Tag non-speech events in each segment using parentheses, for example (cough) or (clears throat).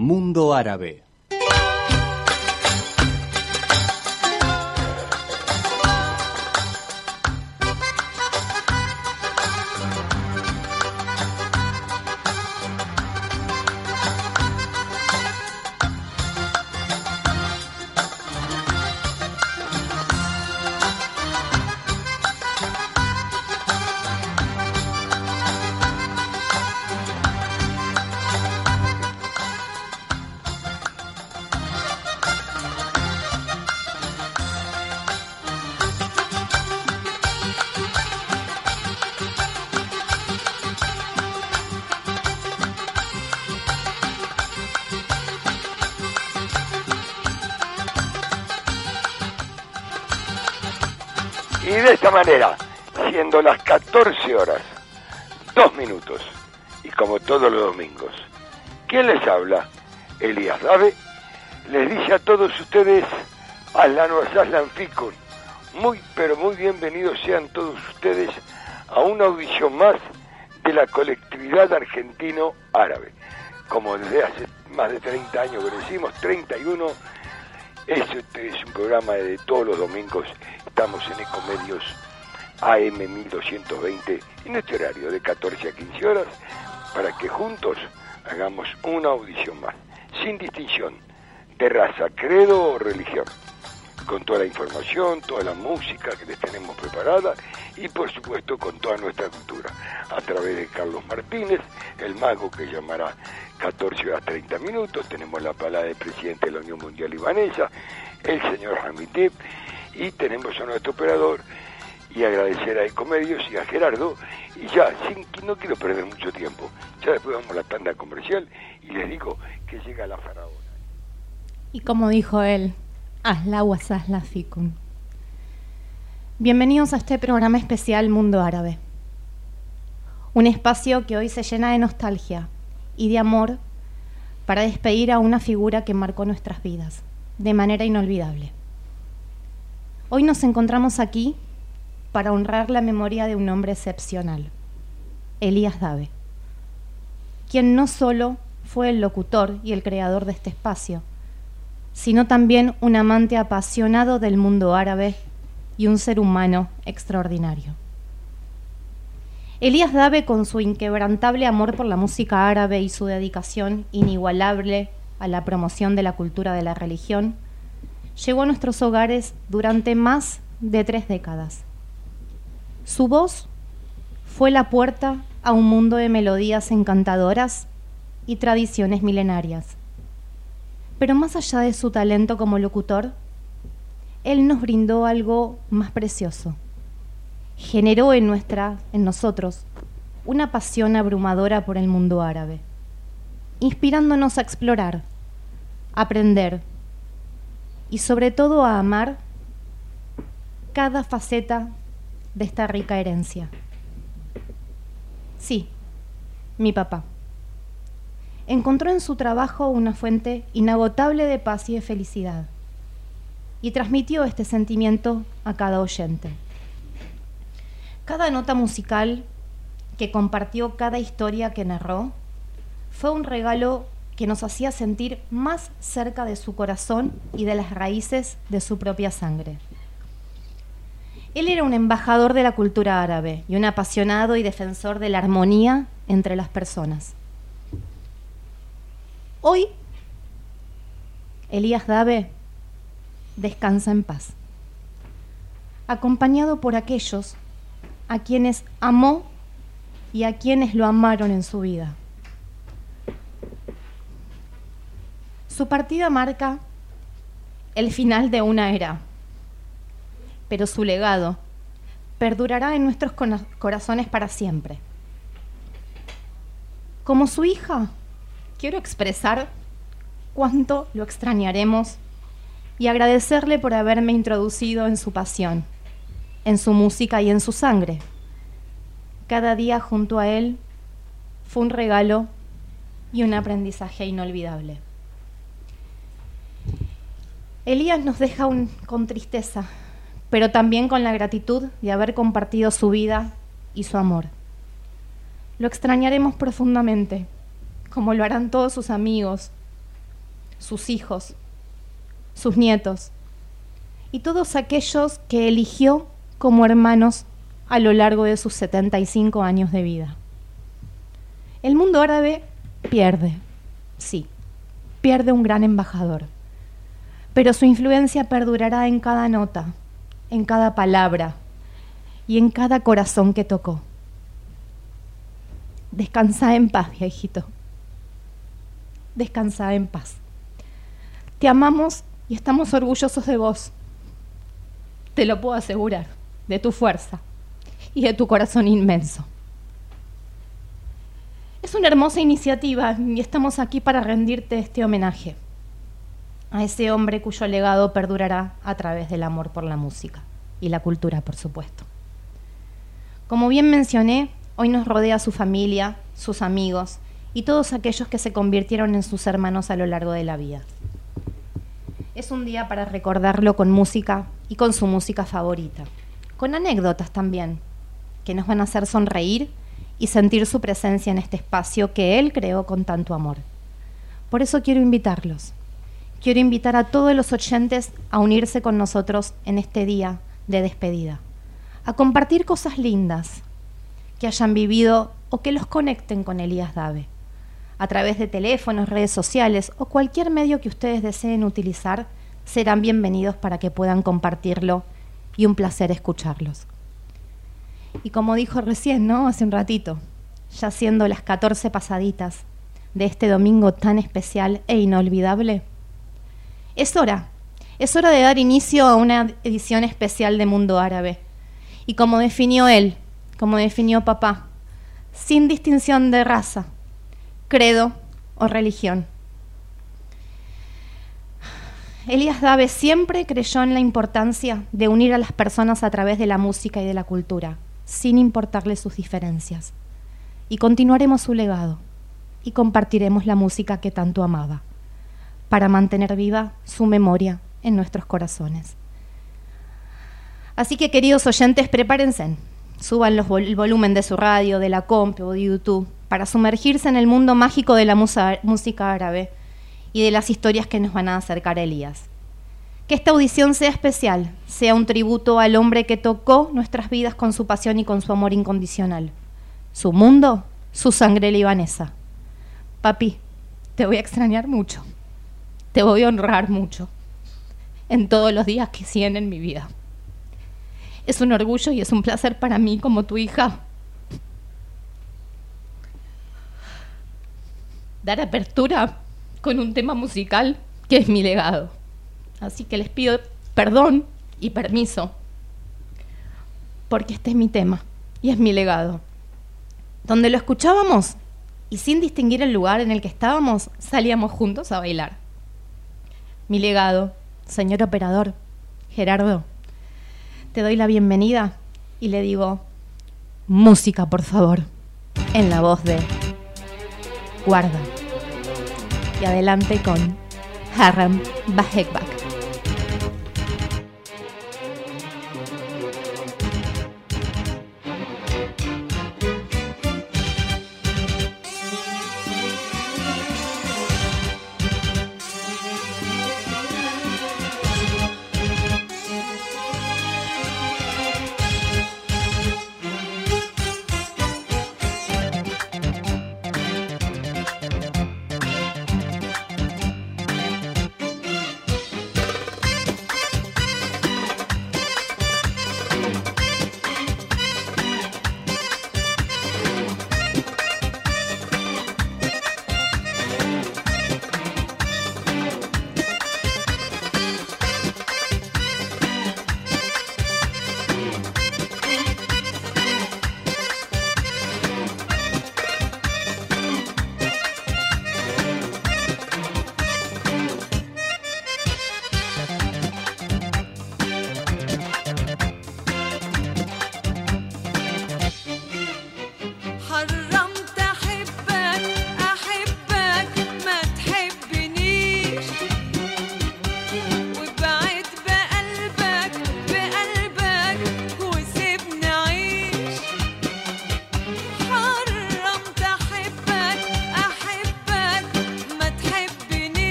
Mundo Árabe. Manera, siendo las 14 horas, dos minutos, y como todos los domingos, ¿quién les habla? Elías Dave, les dice a todos ustedes, Aslan Aslan Fikun, muy pero muy bienvenidos sean todos ustedes a una audición más de la colectividad argentino-árabe. Como desde hace más de 30 años que decimos, 31, este es un programa de todos los domingos. Estamos en Ecomedios AM 1220 en este horario de 14 a 15 horas para que juntos hagamos una audición más, sin distinción. De raza, credo o religión, con toda la información, toda la música que les tenemos preparada y por supuesto con toda nuestra cultura, a través de Carlos Martínez, el mago que llamará 14 horas 30 minutos, tenemos la palabra del presidente de la Unión Mundial Libanesa, el señor Hamidib, y tenemos a nuestro operador y agradecer a Ecomedios y a Gerardo y ya, sin, no quiero perder mucho tiempo, ya después vamos a la tanda comercial y les digo que llega la faraona. Y como dijo él, Asla la ficun. Bienvenidos a este programa especial Mundo Árabe. Un espacio que hoy se llena de nostalgia y de amor para despedir a una figura que marcó nuestras vidas de manera inolvidable. Hoy nos encontramos aquí para honrar la memoria de un hombre excepcional, Elías Dave, quien no solo fue el locutor y el creador de este espacio, sino también un amante apasionado del mundo árabe y un ser humano extraordinario. Elías Dave, con su inquebrantable amor por la música árabe y su dedicación inigualable a la promoción de la cultura de la religión, llegó a nuestros hogares durante más de tres décadas. Su voz fue la puerta a un mundo de melodías encantadoras y tradiciones milenarias. Pero más allá de su talento como locutor, él nos brindó algo más precioso. Generó en nuestra, en nosotros, una pasión abrumadora por el mundo árabe, inspirándonos a explorar, aprender y sobre todo a amar cada faceta de esta rica herencia. Sí, mi papá. Encontró en su trabajo una fuente inagotable de paz y de felicidad y transmitió este sentimiento a cada oyente. Cada nota musical que compartió, cada historia que narró, fue un regalo que nos hacía sentir más cerca de su corazón y de las raíces de su propia sangre. Él era un embajador de la cultura árabe y un apasionado y defensor de la armonía entre las personas. Hoy, Elías Dave descansa en paz, acompañado por aquellos a quienes amó y a quienes lo amaron en su vida. Su partida marca el final de una era, pero su legado perdurará en nuestros corazones para siempre. Como su hija, quiero expresar cuánto lo extrañaremos y agradecerle por haberme introducido en su pasión, en su música y en su sangre. Cada día junto a él fue un regalo y un aprendizaje inolvidable. Elías nos deja con tristeza, pero también con la gratitud de haber compartido su vida y su amor. Lo extrañaremos profundamente, como lo harán todos sus amigos, sus hijos, sus nietos y todos aquellos que eligió como hermanos a lo largo de sus 75 años de vida. El mundo árabe pierde, sí, pierde un gran embajador, pero su influencia perdurará en cada nota, en cada palabra y en cada corazón que tocó. Descansa en paz, viejito. Descansa en paz. Te amamos y estamos orgullosos de vos. Te lo puedo asegurar, de tu fuerza y de tu corazón inmenso. Es una hermosa iniciativa y estamos aquí para rendirte este homenaje a ese hombre cuyo legado perdurará a través del amor por la música y la cultura, por supuesto. Como bien mencioné, hoy nos rodea su familia, sus amigos y todos aquellos que se convirtieron en sus hermanos a lo largo de la vida. Es un día para recordarlo con música y con su música favorita, con anécdotas también, que nos van a hacer sonreír y sentir su presencia en este espacio que Él creó con tanto amor. Por eso quiero invitarlos. Quiero invitar a todos los oyentes a unirse con nosotros en este día de despedida, a compartir cosas lindas que hayan vivido o que los conecten con Elías Dave, a través de teléfonos, redes sociales o cualquier medio que ustedes deseen utilizar, serán bienvenidos para que puedan compartirlo y un placer escucharlos. Y como dijo recién, ¿no? Hace un ratito, ya siendo las 14 pasaditas de este domingo tan especial e inolvidable, es hora, es hora de dar inicio a una edición especial de Mundo Árabe. Y como definió él, como definió papá, sin distinción de raza, credo o religión. Elías Dave siempre creyó en la importancia de unir a las personas a través de la música y de la cultura sin importarle sus diferencias. Y continuaremos su legado y compartiremos la música que tanto amaba, para mantener viva su memoria en nuestros corazones. Así que queridos oyentes, prepárense, suban el volumen de su radio, de la comp o de YouTube, para sumergirse en el mundo mágico de la música árabe y de las historias que nos van a acercar a Elías. Que esta audición sea especial, sea un tributo al hombre que tocó nuestras vidas con su pasión y con su amor incondicional. Su mundo, su sangre libanesa. Papi, te voy a extrañar mucho. Te voy a honrar mucho. En todos los días que siguen en mi vida. Es un orgullo y es un placer para mí como tu hija dar apertura con un tema musical que es mi legado. Así que les pido perdón y permiso, porque este es mi tema y es mi legado. Donde lo escuchábamos y sin distinguir el lugar en el que estábamos, salíamos juntos a bailar. Mi legado, señor operador, Gerardo, te doy la bienvenida y le digo, música por favor, en la voz de Guarda. Y adelante con Harram Bahekbak.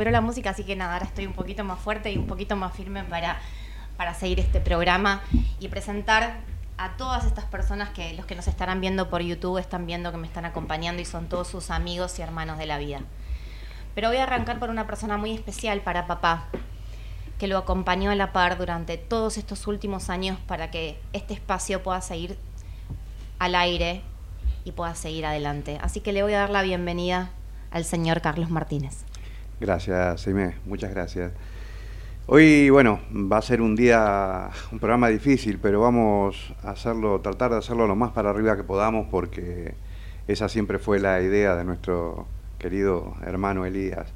Recuperó la música, así que nada, ahora estoy un poquito más fuerte y un poquito más firme para, para seguir este programa y presentar a todas estas personas que los que nos estarán viendo por YouTube están viendo que me están acompañando y son todos sus amigos y hermanos de la vida. Pero voy a arrancar por una persona muy especial para papá, que lo acompañó a la par durante todos estos últimos años para que este espacio pueda seguir al aire y pueda seguir adelante. Así que le voy a dar la bienvenida al señor Carlos Martínez. Gracias, Aimé, muchas gracias. Hoy, bueno, va a ser un día, un programa difícil, pero vamos a hacerlo, tratar de hacerlo lo más para arriba que podamos, porque esa siempre fue la idea de nuestro querido hermano Elías.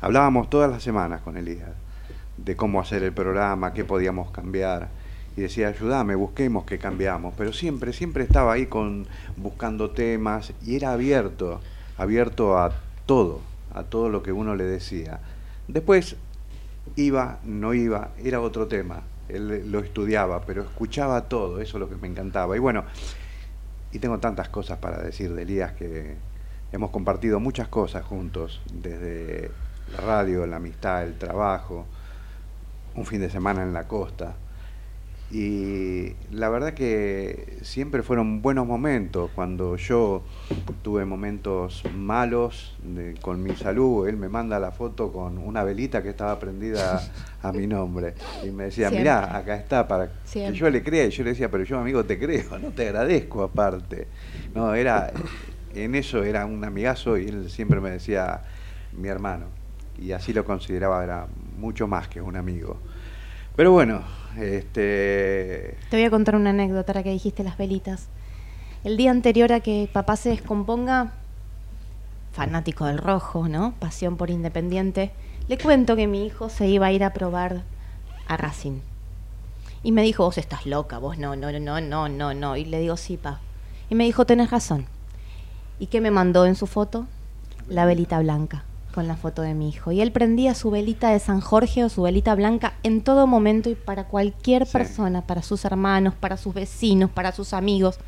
Hablábamos todas las semanas con Elías de cómo hacer el programa, qué podíamos cambiar. Y decía, ayúdame, busquemos qué cambiamos. Pero siempre, siempre estaba ahí con buscando temas y era abierto, abierto a todo, a todo lo que uno le decía. Después iba, no iba, era otro tema. Él lo estudiaba, pero escuchaba todo, eso es lo que me encantaba. Y bueno, y tengo tantas cosas para decir de Elías que hemos compartido muchas cosas juntos, desde la radio, la amistad, el trabajo, un fin de semana en la costa. Y la verdad que siempre fueron buenos momentos. Cuando yo tuve momentos malos de- con mi salud, él me manda la foto con una velita que estaba prendida a mi nombre. Y me decía, Siempre. mirá, acá está, para que yo le crea. Y yo le decía, pero yo amigo te creo, no te agradezco aparte. No, era, en eso era un amigazo y él siempre me decía, mi hermano. Y así lo consideraba, era mucho más que un amigo. Pero bueno, este, Te voy a contar una anécdota ahora que dijiste las velitas. El día anterior a que papá se descomponga, fanático del rojo, ¿no? Pasión por Independiente, le cuento que mi hijo se iba a ir a probar a Racing. Y me dijo, vos estás loca, vos no, no, no, no, no, no. Y le digo, sí, pa. Y me dijo, tenés razón. ¿Y qué me mandó en su foto? La velita blanca, con la foto de mi hijo. Y él prendía su velita de San Jorge o su velita blanca en todo momento y para cualquier Sí. persona, para sus hermanos, para sus vecinos, para sus amigos,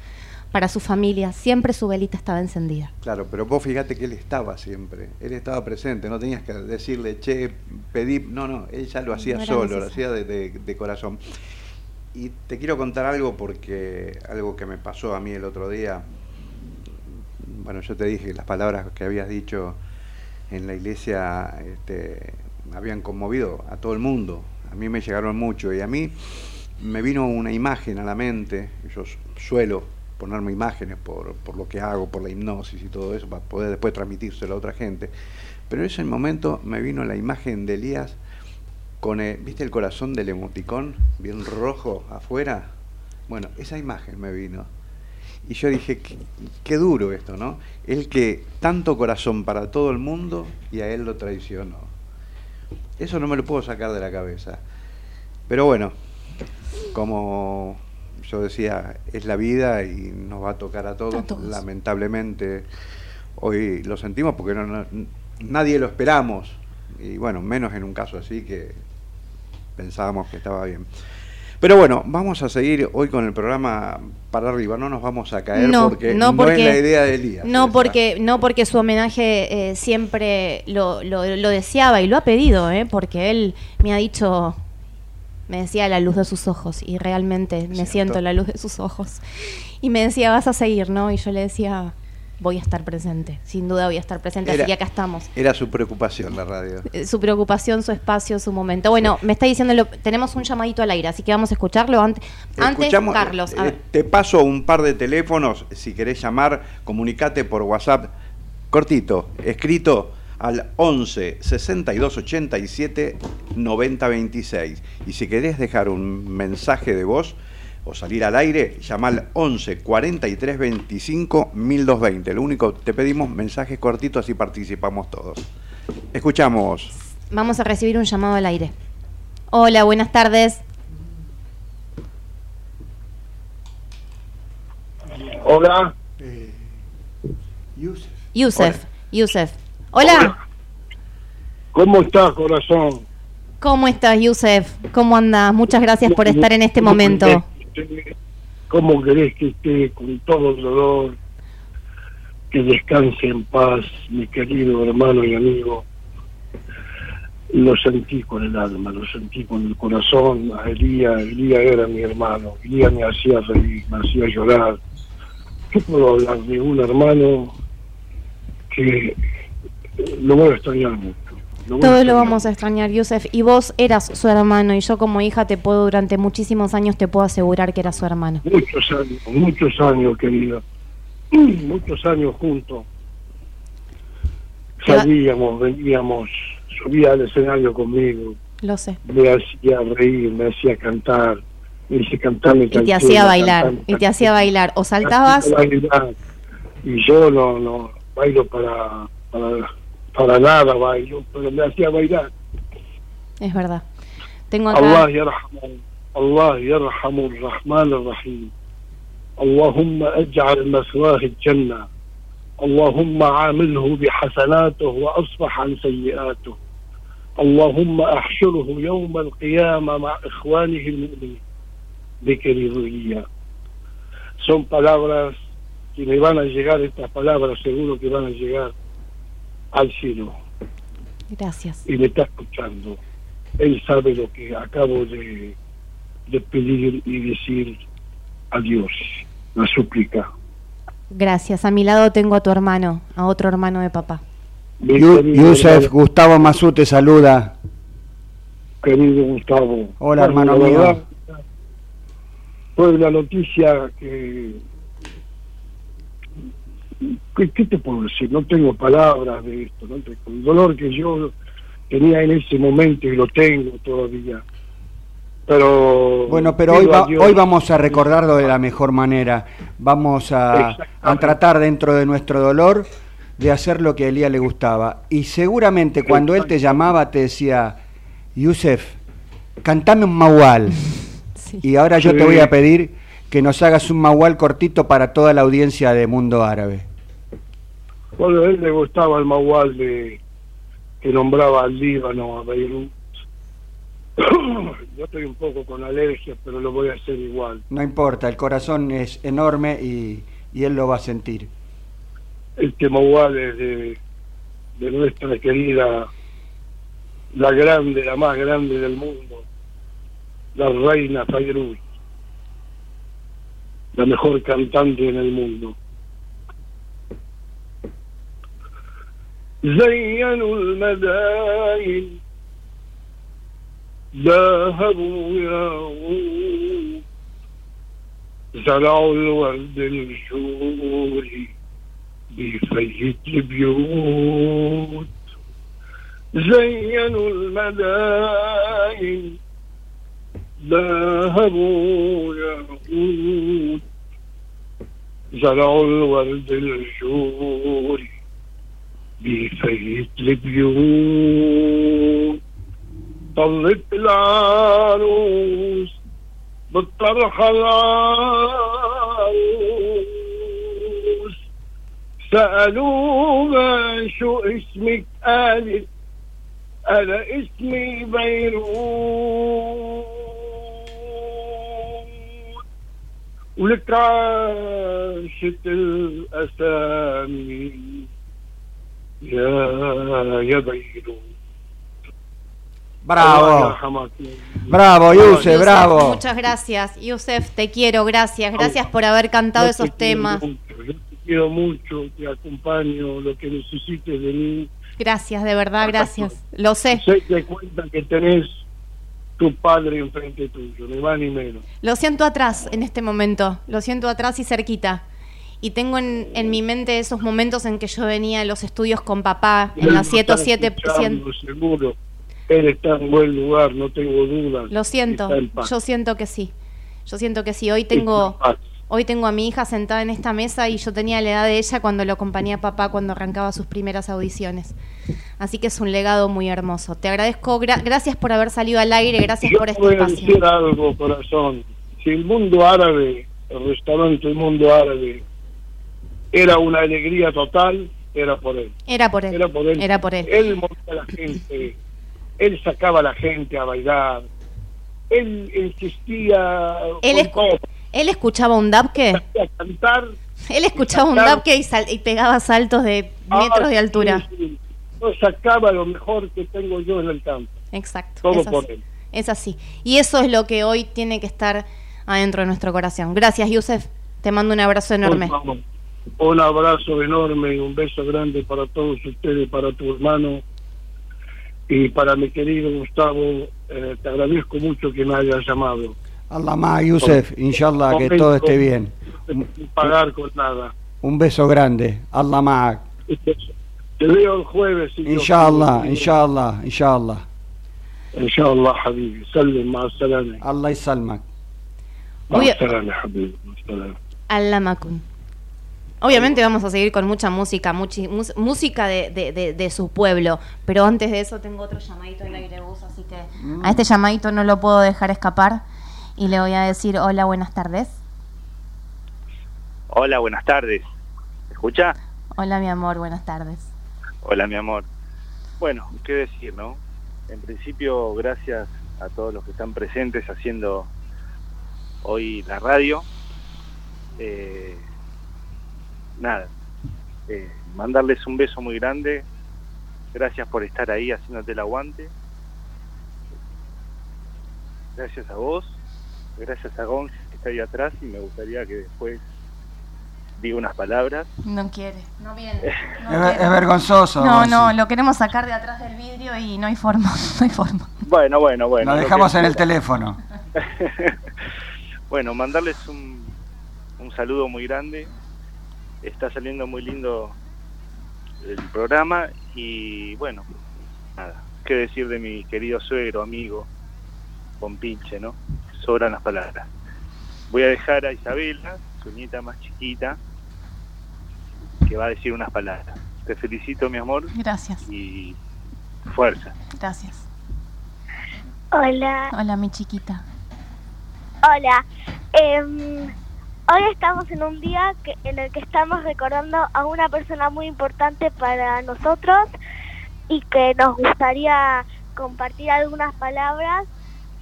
para su familia, siempre su velita estaba encendida. claro, pero vos fíjate que él estaba siempre, él estaba presente, no tenías que decirle, che, pedí, no, no, él ya lo hacía No solo, lo hacía de, de- de corazón. Y te quiero contar algo porque algo que me pasó a mí el otro día, bueno, yo te dije las palabras que habías dicho en la iglesia este, habían conmovido a todo el mundo, a mí me llegaron mucho y a mí me vino una imagen a la mente, yo suelo ponerme imágenes por, por lo que hago, por la hipnosis y todo eso, para poder después transmitírselo a otra gente, pero en ese momento me vino la imagen de Elías con, el- ¿viste el corazón del emoticón bien rojo afuera? Bueno, esa imagen me vino. Y yo dije, qué, qué duro esto, ¿no? El que tanto corazón para todo el mundo y a él lo traicionó. Eso no me lo puedo sacar de la cabeza. Pero bueno, como yo decía, es la vida y nos va a tocar a todos. A todos. Lamentablemente, hoy lo sentimos porque no, no- nadie lo esperamos. Y bueno, menos en un caso así que pensábamos que estaba bien. Pero bueno, vamos a seguir hoy con el programa para arriba, no nos vamos a caer No, porque no no, porque- es la idea de Elías. No porque, no porque su homenaje eh, siempre lo, lo- lo deseaba y lo ha pedido, ¿eh? porque él me ha dicho, me decía la luz de sus ojos y realmente me siento la luz de sus ojos. Y me decía, vas a seguir, ¿no? Y yo le decía, voy a estar presente, sin duda voy a estar presente, Era- así que acá estamos. Era su preocupación la radio. Eh, Su preocupación, su espacio, su momento. Bueno, me está diciendo, lo- tenemos un llamadito al aire, así que vamos a escucharlo ante- antes. Escuchamos, Carlos, a eh, ver. te paso un par de teléfonos, si querés llamar, comunicate por WhatsApp, cortito, escrito al 11 62 87 90 26. Y si querés dejar un mensaje de voz o salir al aire, llama al 11 43 25 1220. Lo único, te pedimos mensajes cortitos así participamos todos. Escuchamos. Vamos a recibir un llamado al aire. Hola, buenas tardes. Hola, Yusef, Yusef. Hola, ¿cómo estás, corazón? ¿cómo estás, Yusef? ¿Cómo andas? Muchas gracias por estar en este ¿Cómo momento. ¿Cómo querés que esté con todo el dolor? Que descanse en paz, mi querido hermano y amigo. Lo sentí con el alma, lo sentí con el corazón. A Elías, Elías era mi hermano. Elías me hacía reír, me hacía llorar. ¿Qué puedo hablar de un hermano que eh, lo voy a extrañar mucho? Voy a Todos lo vamos a extrañar, Yusef. Y vos eras su hermano y yo como hija te puedo, durante muchísimos años te puedo asegurar que eras su hermano. Muchos años, muchos años, querida. (clears throat) Muchos años juntos. Salíamos, veníamos, subía al escenario conmigo, Lo sé. me hacía reír, me hacía cantar, me hice cantar Y te hacía bailar, y te hacía bailar. O saltabas, Y yo no, no bailo para, para, para nada, bailo, pero me hacía bailar. es verdad. Tengo الله acá, يرحمه الله يرحم الرحمن الرحيم اللهم اجعل مثواه الجنة اللهم عامله بحسناته واصفح عن سيئاته اللهم احشره يوم القيامة مع اخوانه المؤمنين de querido Elías. Son palabras que me van a llegar, estas palabras seguro que van a llegar al cielo. gracias. y me está escuchando. Él sabe lo que acabo de, de pedir y decir a Dios, la súplica. Gracias. A mi lado tengo a tu hermano, a otro hermano de papá. Yusef, Gustavo Mazú te saluda. querido Gustavo. Hola, hermano mío. Fue la noticia que... ¿Qué, qué te puedo decir? No tengo palabras de esto. ¿no? El dolor que yo tenía en ese momento y lo tengo todavía. Pero... Bueno, pero hoy, va- hoy vamos a recordarlo de la mejor manera. Vamos a, a tratar dentro de nuestro dolor de hacer lo que a Elías le gustaba. Y seguramente cuando él te llamaba te decía, Yusef, cantame un mahual. Sí. Y ahora yo te voy a pedir que nos hagas un mahual cortito para toda la audiencia de Mundo Árabe. Bueno, a él le gustaba el mahual de, que nombraba al Líbano, a Beirut. (coughs) Yo estoy un poco con alergia, pero lo voy a hacer igual. No importa, el corazón es enorme y, y él lo va a sentir. Este mahual es de, de nuestra querida, la grande, la más grande del mundo, la reina Beirut, la mejor cantante en el mundo. زينوا المداين ذهبوا ياقوت زرعوا الورد الجوري بفيت البيوت. زينوا المداين ذهبوا ياقوت زرعوا الورد الجوري بفيت البيوت طلت العروس بالطرحة العروس سألوها شو اسمك قالت أنا اسمي بيروت ولك عاشت الأسامي يا يا بيروت الله Bravo, يرحمك. bravo, Yuse, Yusef, bravo. Muchas gracias. Yusef, te quiero, gracias. Gracias por haber cantado Yo te esos quiero temas. mucho, yo te quiero mucho, te acompaño, lo que necesites de mí. Gracias, de verdad, gracias. Lo sé. Sé de cuenta que tenés tu padre enfrente tuyo, ni más ni menos. Lo siento atrás en este momento. Lo siento atrás y cerquita. Y tengo en, en mi mente esos momentos en que yo venía a los estudios con papá, en Él la lo está 107. escuchando, seguro. Él está en buen lugar, no tengo dudas. Lo siento, yo siento que sí. Yo siento que sí. Hoy tengo, hoy tengo a mi hija sentada en esta mesa y yo tenía la edad de ella cuando lo acompañé a papá cuando arrancaba sus primeras audiciones. Así que es un legado muy hermoso. Te agradezco, gra- gracias por haber salido al aire, gracias Yo por te este espacio. decir algo, corazón. Si el mundo árabe, el restaurante El Mundo Árabe, era una alegría total, era por él. Era por él. Era por él. Era por él. Él movía a la gente, él sacaba a la gente a bailar, él insistía Él, escu- todo, él escuchaba un dabke. a cantar. (laughs) Él escuchaba un dabke y, sal- y pegaba saltos de Ah, metros de sí, altura. sí. Yo sacaba lo mejor que tengo yo en el campo. Exacto. Todo es por así. él. Es así. Y eso es lo que hoy tiene que estar adentro de nuestro corazón. Gracias, Yusef. Te mando un abrazo enorme. Por favor. Un abrazo enorme y un beso grande para todos ustedes, para tu hermano y para mi querido Gustavo. Eh, te agradezco mucho que me hayas llamado. Allah Yusef, inshallah, que todo esté bien. Pagar con nada. Un beso grande, Allah. Te veo el jueves. Inshallah, inshallah, inshallah. Inshallah, Habibi. Salim, ma. Allah y salmak. Allah, Habibi. Allah. Obviamente vamos a seguir con mucha música, mus- música de, de- de- de su pueblo, pero antes de eso tengo otro llamadito en aire bus, así que a este llamadito no lo puedo dejar escapar y le voy a decir hola, buenas tardes. Hola, buenas tardes. ¿Me escucha? Hola mi amor, buenas tardes. Hola, mi amor. Bueno, qué decir, ¿no? En principio, gracias a todos los que están presentes haciendo hoy la radio. Eh, nada, eh, mandarles un beso muy grande. Gracias por estar ahí haciéndote el aguante. Gracias a vos. Gracias a Gonz que está ahí atrás y me gustaría que después diga unas palabras. No quiere, no viene. (laughs) no Es, ver- quiere. es vergonzoso. No, Gonzi. no, lo queremos sacar de atrás del vidrio y no hay forma, (laughs) no hay forma. Bueno, bueno, bueno. Lo dejamos en el teléfono. (laughs) bueno, mandarles un, un saludo muy grande. Está saliendo muy lindo el programa y bueno, nada, qué decir de mi querido suegro, amigo, Pinche, ¿no? Sobran las palabras. Voy a dejar a Isabela, su nieta más chiquita, que va a decir unas palabras. Te felicito, mi amor, Gracias, y fuerza. gracias. Hola, Hola mi chiquita. hola. Em, hoy estamos en un día que, en el que estamos recordando a una persona muy importante para nosotros y que nos gustaría compartir algunas palabras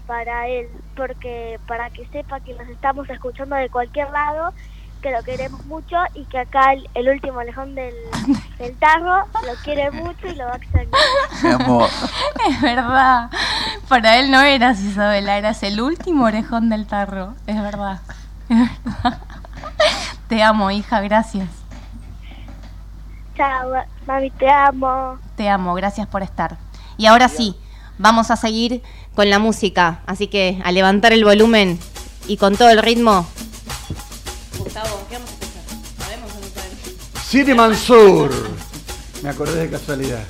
para él, porque para que sepa que nos estamos escuchando de cualquier lado, que lo queremos mucho y que acá el, el último lejón del, (laughs) del tarro lo quiere mucho y lo va a extrañar. Es verdad. Para él no eras Isabela, eras el último orejón del tarro. Es verdad. (laughs) Te amo, hija, gracias. Chao, mami, te amo. Te amo, gracias por estar. Y ahora sí, vamos a seguir con la música. Así que a levantar el volumen y con todo el ritmo. Gustavo, ¿qué vamos a escuchar? ¿Sabemos? Siri Mansur. Me acordé de casualidad.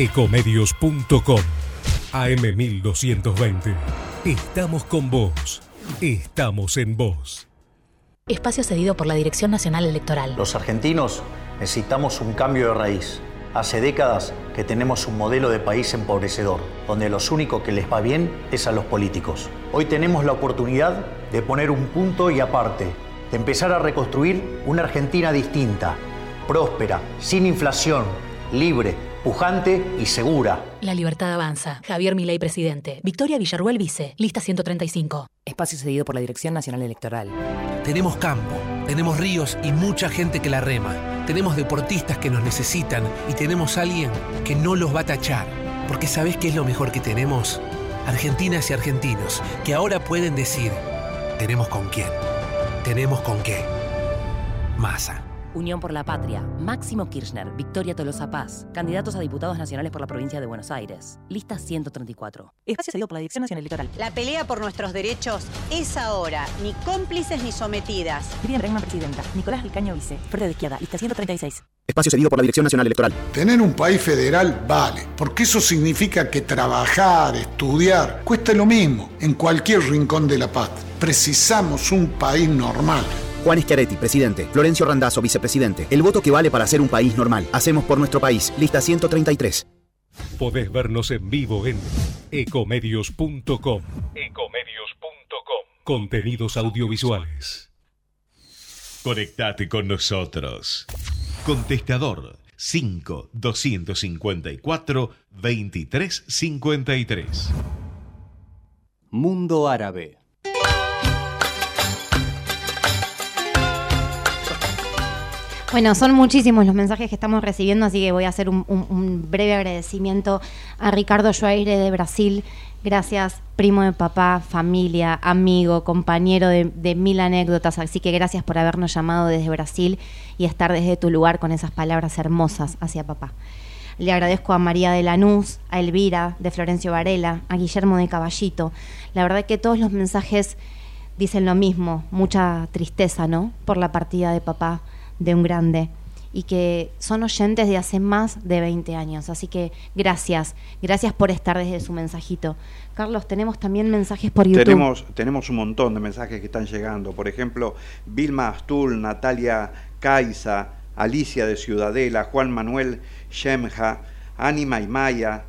Ecomedios.com AM1220. Estamos con vos. Estamos en vos. Espacio cedido por la Dirección Nacional Electoral. Los argentinos necesitamos un cambio de raíz. Hace décadas que tenemos un modelo de país empobrecedor, donde los únicos que les va bien es a los políticos. Hoy tenemos la oportunidad de poner un punto y aparte, de empezar a reconstruir una Argentina distinta, próspera, sin inflación, libre, pujante y segura. La libertad avanza. Javier Milei, presidente. Victoria Villarruel, vice. Lista 135. Espacio cedido por la Dirección Nacional Electoral. Tenemos campo, tenemos ríos y mucha gente que la rema. Tenemos deportistas que nos necesitan y tenemos alguien que no los va a tachar. Porque ¿sabés qué es lo mejor que tenemos? Argentinas y argentinos que ahora pueden decir, tenemos con quién, tenemos con qué. Masa. Unión por la Patria, Máximo Kirchner, Victoria Tolosa Paz, candidatos a diputados nacionales por la provincia de Buenos Aires. Lista 134. Espacio cedido por la Dirección Nacional Electoral. La pelea por nuestros derechos es ahora, ni cómplices ni sometidas. Miriam Bregman, presidenta. Nicolás Vicaño, vice. Frente de izquierda. Lista 136. Espacio cedido por la Dirección Nacional Electoral. Tener un país federal vale, porque eso significa que trabajar, estudiar, cuesta lo mismo en cualquier rincón de la paz. Precisamos un país normal. Juan Schiaretti, presidente. Florencio Randazzo, vicepresidente. El voto que vale para ser un país normal. Hacemos por nuestro país. Lista 133. Podés vernos en vivo en ecomedios.com. Ecomedios.com. Contenidos audiovisuales. Conectate con nosotros. Contestador 5 254 2353. Mundo Árabe. Bueno, son muchísimos los mensajes que estamos recibiendo, así que voy a hacer un, breve agradecimiento a Ricardo Joaire de Brasil. Gracias, primo de papá, familia, amigo, compañero de, de mil anécdotas. Así que gracias por habernos llamado desde Brasil y estar desde tu lugar con esas palabras hermosas hacia papá. Le agradezco a María de Lanús, a Elvira de Florencio Varela, a Guillermo de Caballito. La verdad que todos los mensajes dicen lo mismo, mucha tristeza, ¿no? Por la partida de papá de un grande y que son oyentes de hace más de 20 años. Así que gracias, gracias por estar desde su mensajito. Carlos, tenemos también mensajes por YouTube. Tenemos, tenemos un montón de mensajes que están llegando. Por ejemplo, Vilma Astul, Natalia Caiza, Alicia de Ciudadela, Juan Manuel Shemja, Ani Maimaya,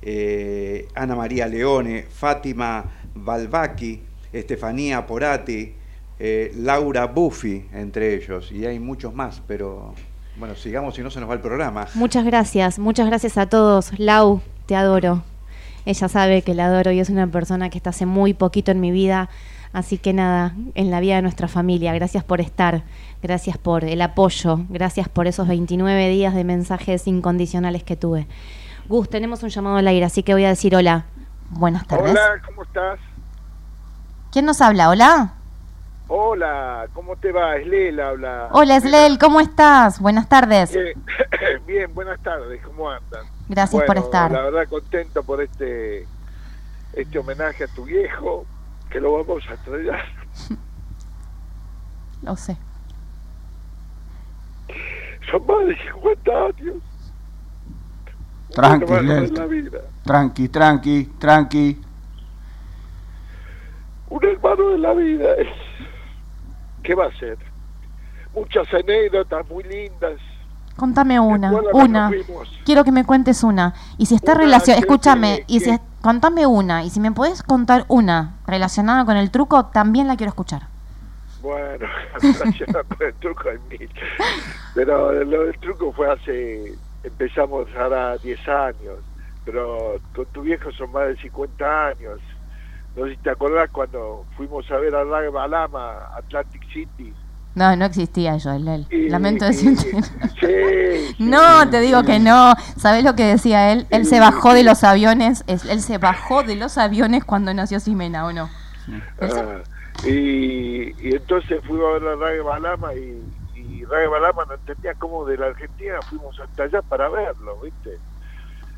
eh, Ana María Leone, Fátima Balbaki, Estefanía Porati, eh, Laura Buffi, entre ellos. Y hay muchos más, pero bueno, sigamos si no se nos va el programa. Muchas gracias, muchas gracias a todos. Lau, te adoro. Ella sabe que la adoro y es una persona que está hace muy poquito en mi vida. Así que nada, en la vida de nuestra familia, gracias por estar, gracias por el apoyo, gracias por esos 29 días de mensajes incondicionales que tuve. Gus, tenemos un llamado al aire, así que voy a decir hola. Buenas tardes. Hola, ¿cómo estás? ¿Quién nos habla? ¿Hola? Hola, ¿cómo te va? Eslel habla. Hola, Slel, ¿cómo estás? Buenas tardes. Bien, (laughs) bien, buenas tardes, ¿cómo andan? Gracias por estar. La verdad contento por este este homenaje a tu viejo, que lo vamos a traer. (laughs) Lo sé. Son más de 50 años. Tranqui, Un hermano Lel. de la vida. Tranqui, tranqui, tranqui. Un hermano de la vida. es- ¿Qué va a ser? Muchas anécdotas muy lindas. Contame una, una. Quiero que me cuentes una. Y si está relacionada, escúchame, que- y si es- contame una. Y si me podés contar una relacionada con el truco, también la quiero escuchar. Bueno, (laughs) relacionado con el truco hay mil. Pero lo del truco fue hace, empezamos ahora 10 años, pero con tu viejo son más de 50 años. No sé si te acordás cuando fuimos a ver a Balama, Atlantic City. No, no existía yo, Lel. Y- Lamento decirte. (laughs) Sí, No, te digo que no. ¿Sabés lo que decía él? Él se bajó de los aviones. es- Él se bajó de los aviones cuando nació Ximena, ¿o no? Ah, y, y entonces fuimos a ver a Rag Balama y, y Rag Balama no entendía cómo de la Argentina fuimos hasta allá para verlo, ¿viste?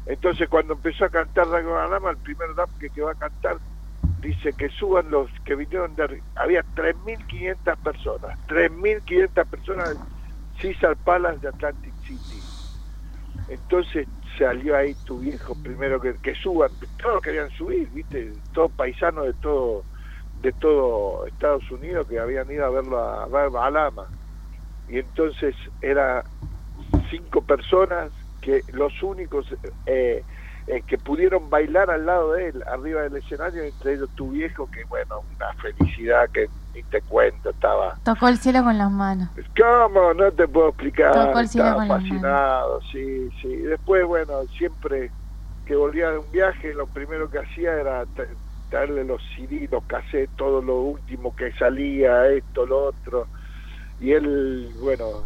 Entonces cuando empezó a cantar Rag Balama, el primer rap que, que va a cantar, dice que suban los que vinieron de... Había 3.500 personas, 3.500 personas César Palace de Atlantic City. Entonces salió ahí tu viejo primero que, que suban, todos querían subir, viste, todos paisanos de todo de todo Estados Unidos que habían ido a verlo a Ray Balama. Y entonces era cinco personas que los únicos eh, eh, que pudieron bailar al lado de él, arriba del escenario, entre ellos tu viejo, que bueno, una felicidad que ni te cuento, estaba Tocó el cielo con las manos. ¿Cómo? No te puedo explicar. Tocó el cielo Estaba con las fascinado, sí, sí. Después, bueno, siempre que volvía de un viaje, lo primero que hacía era traerle los CD, los cassettes, todo lo último que salía, esto, lo otro. Y él, bueno,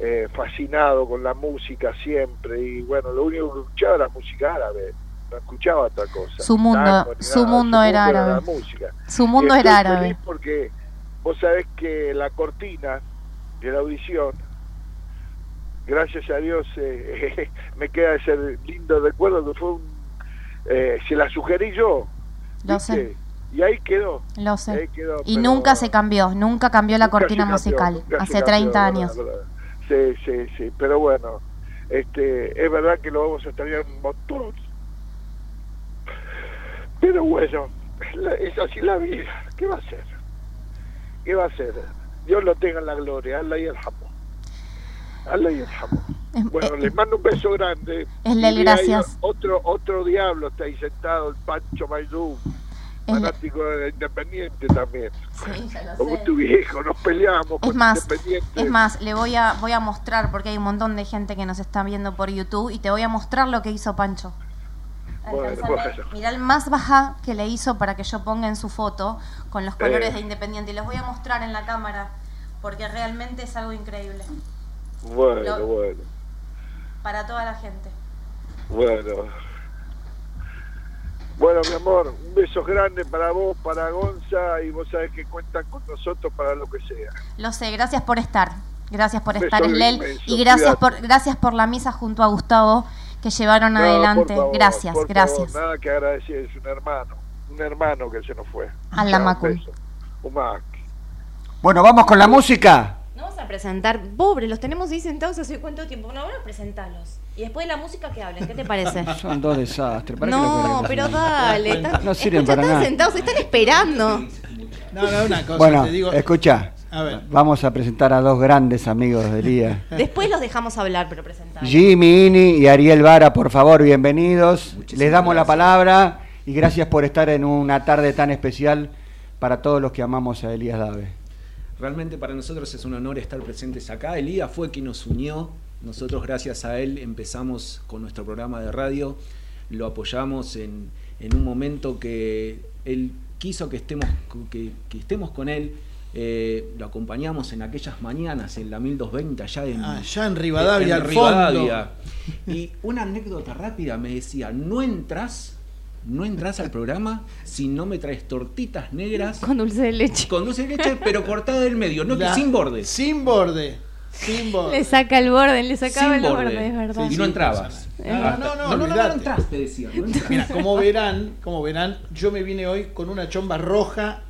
eh, fascinado con la música siempre. Y bueno, lo único que escuchaba era música árabe. No escuchaba otra cosa. Su mundo- Tango su mundo era árabe. la música. Su mundo Y era árabe. feliz Porque vos sabés que la cortina de la audición, gracias a Dios, eh, (laughs) me queda ese lindo recuerdo que fue un. eh, se la sugerí yo. Lo sé. Y ahí quedó. Lo sé. Ahí quedó, Y nunca se cambió, nunca cambió la nunca cortina cambió, musical. Hace cambió, 30 verdad, años. verdad. Sí, sí, sí. Pero bueno, este, es verdad que lo vamos a extrañar un montón. Pero bueno, es así la vida. ¿Qué va a ser? ¿Qué va a ser? Dios lo tenga en la gloria. Allah y el jamón. Allah y el jamón. Bueno, les mando un beso grande. eh, Es gracias. Otro, otro diablo está ahí sentado, el Pancho Maidú, Fanático de Independiente también. Sí, ya lo Como sé. tu viejo, nos peleamos Es con más, Independiente. es más, le voy a, voy a mostrar, porque hay un montón de gente que nos está viendo por YouTube, y te voy a mostrar lo que hizo Pancho. Bueno, bueno. Mirá el más baja que le hizo para que yo ponga en su foto con los colores Eh. de Independiente. Y los voy a mostrar en la cámara, porque realmente es algo increíble Bueno, Lo- bueno, para toda la gente. bueno. Bueno, mi amor, un beso grande para vos, para Gonza, y vos sabés que cuentan con nosotros para lo que sea. Lo sé, gracias por estar. Gracias por estar, Lel. inmenso, Y gracias por, gracias por la misa junto a Gustavo que llevaron No, adelante. por favor, gracias, por gracias. favor, nada que agradecer, es un hermano, un hermano que se nos fue. Allah Chao, un Macul. beso. Un Mac. Bueno, vamos con la música. No vamos a presentar, pobre, los tenemos ahí sentados hace cuánto tiempo. No, ahora presentarlos. Y después de la música que hablen, ¿qué te parece? (laughs) Son dos desastres. ¿para No, pero dale. están- No sirven escucha, para están nada. sentados, están esperando. No, no, una cosa, Bueno, te digo. escucha. A ver. Vamos a presentar a dos grandes amigos de Elías. (laughs) Después los dejamos hablar, pero presentar. Jimmy, Ini y Ariel Vara, por favor, bienvenidos. Les damos la palabra y gracias por estar en una tarde tan especial para todos los que amamos a Elías Dave. Realmente para nosotros es un honor estar presentes acá. Elías fue quien nos unió. Nosotros gracias a él empezamos con nuestro programa de radio. Lo apoyamos en, en un momento que él quiso que estemos, que, que estemos con él. Eh, lo acompañamos en aquellas mañanas en la 1220 allá en, Allá en Rivadavia, en Rivadavia. Y una anécdota rápida me decía, no entras, no entras al programa si no me traes tortitas negras Con dulce de leche. con dulce de leche, pero cortada del medio, no La- que sin borde. Sin borde. Sin borde. Le saca el borde, le sacaba Sin el borde. borde, es verdad. y no entrabas. No, no, no, no, no, no, olvidate. entras, te decía. no. Mira, como verán, como verán, yo me vine hoy con una chomba roja.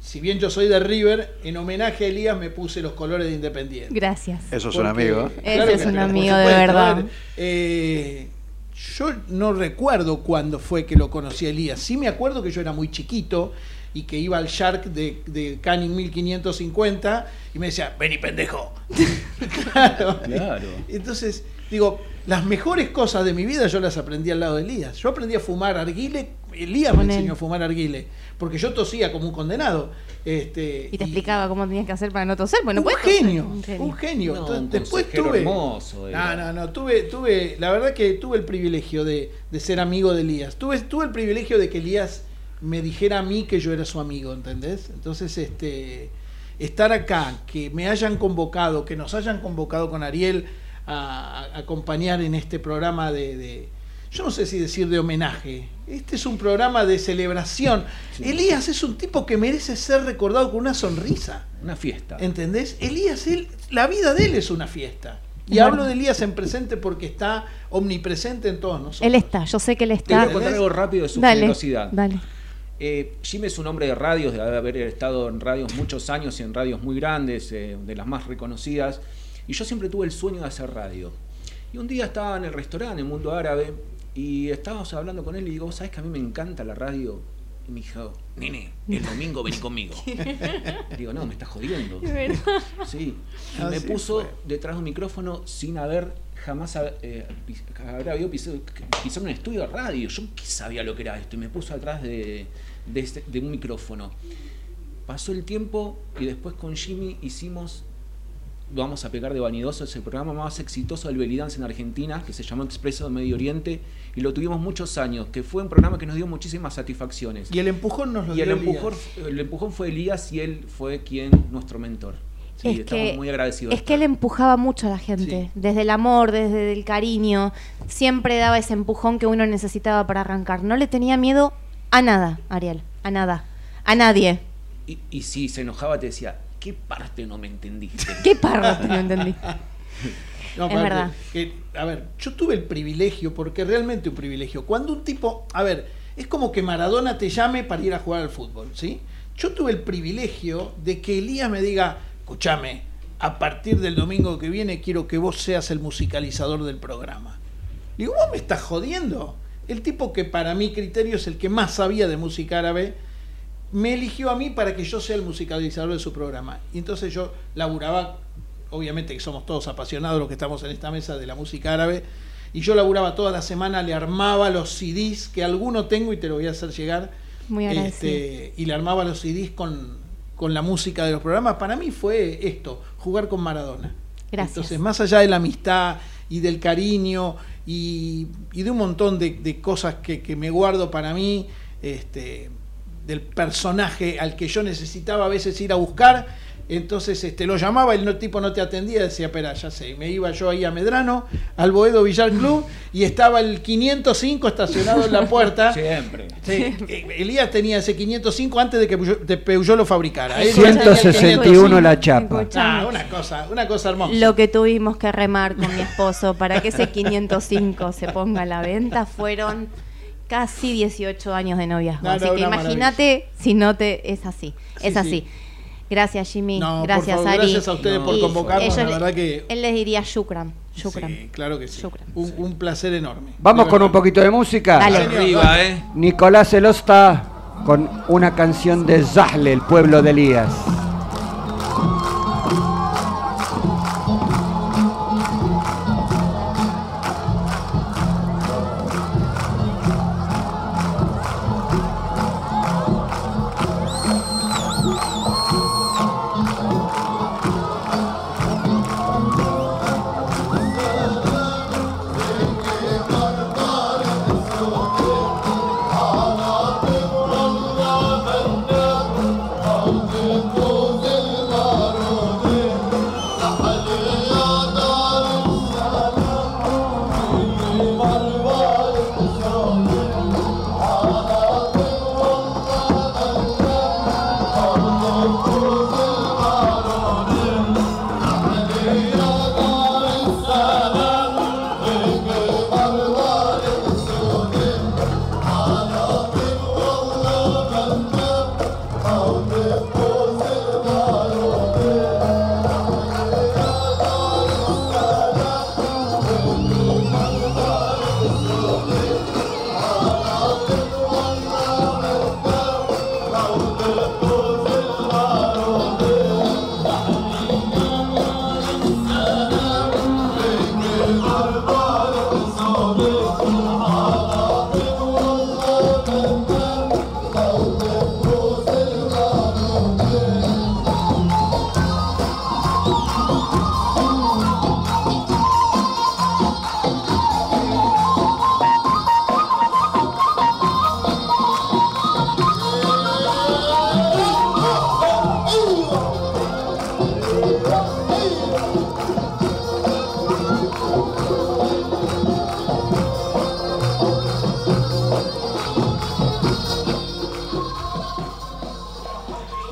Si bien yo soy de River, en homenaje a Elías me puse los colores de Independiente. Gracias. Eso es un amigo. ¿eh? Ese es un amigo de verdad. Eh, yo no recuerdo cuándo fue que lo conocí a Elías. Sí me acuerdo que yo era muy chiquito y que iba al Shark de, de Canning 1550 y me decía, vení pendejo. (laughs) claro. Claro. Entonces, digo, las mejores cosas de mi vida yo las aprendí al lado de Elías. Yo aprendí a fumar arguile, Elías me enseñó a fumar arguile, porque yo tosía como un condenado. Este, Y te explicaba cómo tenías que hacer para no toser. Bueno, un puedes genio, un genio. No, Entonces, un después consejero tuve. hermoso. No, no, no. Tuve, tuve, la verdad que tuve el privilegio de, de ser amigo de Elías. Tuve, tuve el privilegio de que Elías me dijera a mí que yo era su amigo, ¿entendés? Entonces, este, estar acá, que me hayan convocado, que nos hayan convocado con Ariel a, a acompañar en este programa de, de- yo no sé si decir de homenaje. Este es un programa de celebración. Elías es un tipo que merece ser recordado con una sonrisa. Una fiesta. ¿Entendés? Elías, él, la vida de él es una fiesta. Y hablo de Elías en presente porque está omnipresente en todos nosotros. Él está, yo sé que él Te voy está. a contar algo rápido de su Dale, generosidad. Dale. Eh, Jim es un hombre de radios, de haber estado en radios muchos años y en radios muy grandes, eh, de las más reconocidas. Y yo siempre tuve el sueño de hacer radio. Y un día estaba en el restaurante, en Mundo Árabe, y estábamos hablando con él y digo, ¿sabes que a mí me encanta la radio? Y me dijo, nene, el domingo vení conmigo. (laughs) digo, no, me estás jodiendo. Sí. Y Así me puso detrás de un micrófono sin haber jamás eh, haber habido pisado, pisado un estudio de radio. Yo qué sabía lo que era esto y me puso atrás de, de, este- de un micrófono. Pasó el tiempo y después con Jimmy hicimos Vamos a pegar de vanidoso, es el programa más exitoso del belly dance en Argentina, que se llamó Expreso de Medio Oriente, y lo tuvimos muchos años, que fue un programa que nos dio muchísimas satisfacciones. Y el empujón nos lo Y el dio empujón, el empujón fue Elías y él fue quien, nuestro mentor. Sí, es estamos que, muy agradecidos. es que él empujaba mucho a la gente, desde el amor, desde el cariño, siempre daba ese empujón que uno necesitaba para arrancar. No le tenía miedo a nada, Ariel, a nada, a nadie. Y, y si se enojaba te decía, ¿qué parte no me entendiste? (laughs) ¿Qué parte no entendí? No, Es verdad. que, a ver, yo tuve el privilegio, porque realmente un privilegio. Cuando un tipo, a ver, es como que Maradona te llame para ir a jugar al fútbol, ¿sí? Yo tuve el privilegio de que Elías me diga, escúchame, a partir del domingo que viene quiero que vos seas el musicalizador del programa. Digo, vos me estás jodiendo. El tipo que para mi criterio es el que más sabía de música árabe, me eligió a mí para que yo sea el musicalizador de su programa. Y entonces yo laburaba, obviamente que somos todos apasionados los que estamos en esta mesa de la música árabe, y yo laburaba toda la semana, le armaba los CDs, que alguno tengo y te lo voy a hacer llegar, Muy este, y le armaba los CDs con, con la música de los programas. Para mí fue esto, jugar con Maradona. Gracias. Entonces, más allá de la amistad y del cariño y, y de un montón de, de cosas que, que me guardo para mí, este, del personaje al que yo necesitaba a veces ir a buscar, entonces este, lo llamaba, el no- tipo no te atendía, decía, espera, ya sé, me iba yo ahí a Medrano, al Boedo Villar Club, y estaba el 505 estacionado en la puerta. (laughs) Siempre. Sí, eh, Elías tenía ese 505 antes de que Peugeot, de Peugeot lo fabricara. Él 161 la chapa. Ah, una cosa, una cosa hermosa. Lo que tuvimos que remar con mi esposo para que ese 505 se ponga a la venta fueron casi 18 años de noviazgo. No, así no, que imagínate si no te es así. Sí, es sí. así. Gracias Jimmy, No, por gracias favor, Ari. gracias a ustedes por convocarnos, la ellos- verdad que- Él les diría shukran, shukran. Sí, claro que sí. Un, un placer enorme. Vamos con un poquito de música. Dale. Arriba, Arriba, ¿eh? Nicolás Elosta con una canción de Zahle, el pueblo de Elías.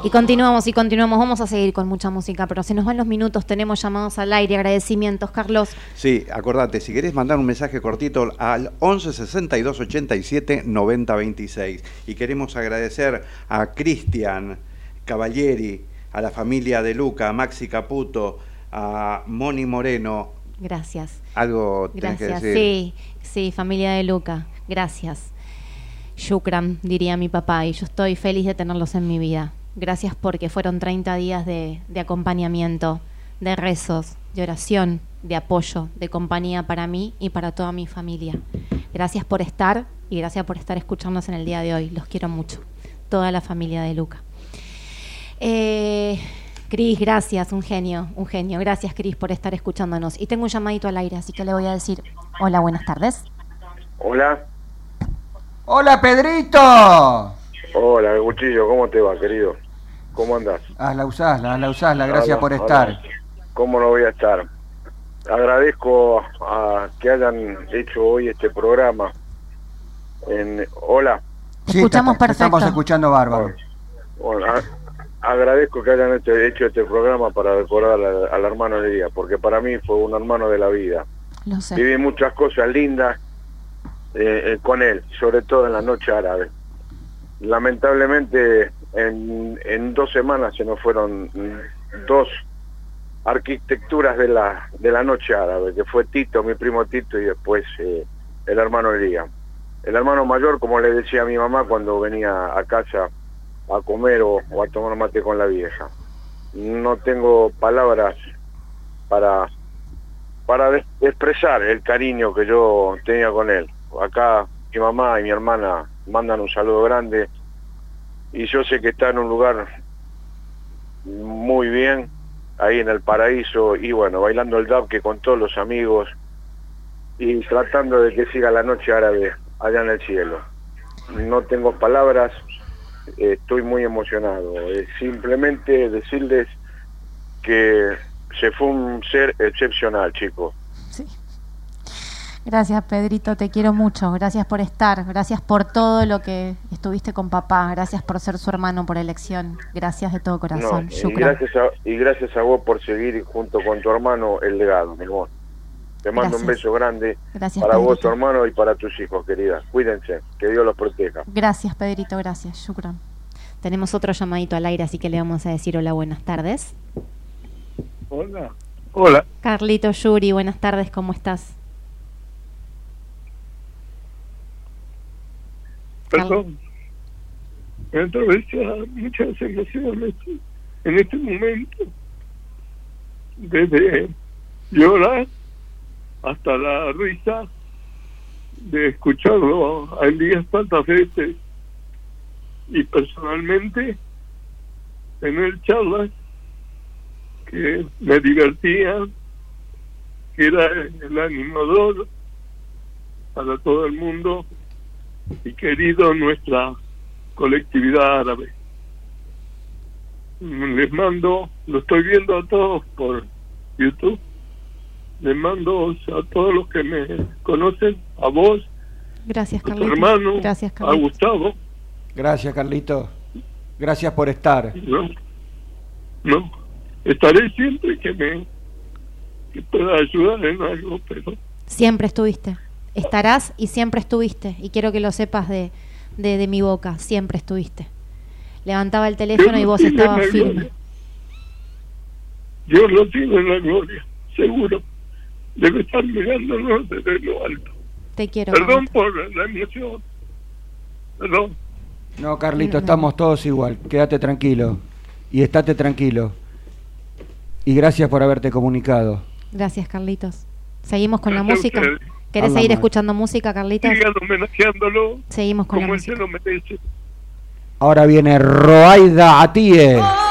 Y continuamos y continuamos. Vamos a seguir con mucha música, pero se nos van los minutos. Tenemos llamados al aire, agradecimientos. Carlos, Sí, acordate, si querés mandar un mensaje cortito al 11 62 87 90 26. Y queremos agradecer a Cristian Cavalieri, a la familia de Luca, a Maxi Caputo, a Moni Moreno, Gracias. Algo tenés Gracias. que decir. Sí, sí, familia de Luca. Gracias. Shukran, diría mi papá, y yo estoy feliz de tenerlos en mi vida. Gracias porque fueron 30 días de, de acompañamiento, de rezos, de oración, de apoyo, de compañía para mí y para toda mi familia. Gracias por estar y gracias por estar escuchándonos en el día de hoy. Los quiero mucho. Toda la familia de Luca. Eh, Cris, gracias, un genio, un genio. Gracias, Cris, por estar escuchándonos. Y tengo un llamadito al aire, así que le voy a decir, hola, buenas tardes. Hola. Hola Pedrito. Hola, Cuchillo, ¿cómo te va, querido? ¿Cómo andás? Hazla usasla, hazla usasla, gracias por hola. estar. ¿Cómo no voy a estar? Agradezco a que hayan hecho hoy este programa. En, hola. Sí, te- te Estamos escuchando bárbaro. Bueno, a- agradezco que hayan hecho, hecho este programa para recordar al, al hermano de día, porque para mí fue un hermano de la vida. Lo sé. Viví muchas cosas lindas eh, eh, con él, sobre todo en la noche árabe. Lamentablemente, en, en dos semanas se nos fueron dos arquitecturas de la, de la noche árabe, que fue Tito, mi primo Tito, y después eh, el hermano Elías. El hermano mayor, como le decía a mi mamá cuando venía a casa a comer o, o a tomar mate con la vieja. No tengo palabras para para expresar el cariño que yo tenía con él. Acá mi mamá y mi hermana mandan un saludo grande y yo sé que está en un lugar muy bien, ahí en el paraíso y bueno, bailando el dab que con todos los amigos y tratando de que siga la noche árabe allá en el cielo. No tengo palabras, estoy muy emocionado. Simplemente decirles que se fue un ser excepcional, chicos. Gracias, Pedrito, te quiero mucho. Gracias por estar. Gracias por todo lo que estuviste con papá. Gracias por ser su hermano por elección. Gracias de todo No, corazón. y, Shukran. gracias a, y gracias a vos por seguir junto con tu hermano el legado, mi amor. Te mando un beso grande Gracias, para vos, tu hermano, y para tus hijos, querida. Cuídense, que Dios los proteja. Gracias, Pedrito, gracias. Shukran. Tenemos otro llamadito al aire, así que le vamos a decir hola, buenas tardes. Hola. Hola. Carlito Yuri, buenas tardes, ¿cómo estás? Perdón. Me atravesé muchas emociones en este momento. Desde llorar hasta la risa de escucharlo a Elías tantas veces y personalmente tener charlas que me divertían, que era el animador para todo el mundo y querido nuestra colectividad árabe. Les mando, lo estoy viendo a todos por YouTube, les mando a todos los que me conocen, a vos, Gracias, a tu hermano, Gracias, a. Gustavo. Gracias, Carlito. Gracias por estar. No, no, estaré siempre que me que pueda ayudar en algo, pero Siempre estuviste. Estarás y siempre estuviste. Y quiero que lo sepas de, de, de mi boca. Siempre estuviste. Levantaba el teléfono y vos estabas firme. Dios lo tiene en la gloria, seguro. Debe estar mirándonos desde lo alto. Te quiero. Perdón por la emoción. Perdón. No, Carlito, estamos todos igual. Quédate tranquilo. Y estate tranquilo. Y gracias por haberte comunicado. Gracias, Carlitos. Seguimos con la Gracias música. ¿Querés Habla seguir escuchando música, Carlitos? Sigan homenajeándolo. Seguimos con como la él música. Ahora viene Roaida Atíe. ¡Oh!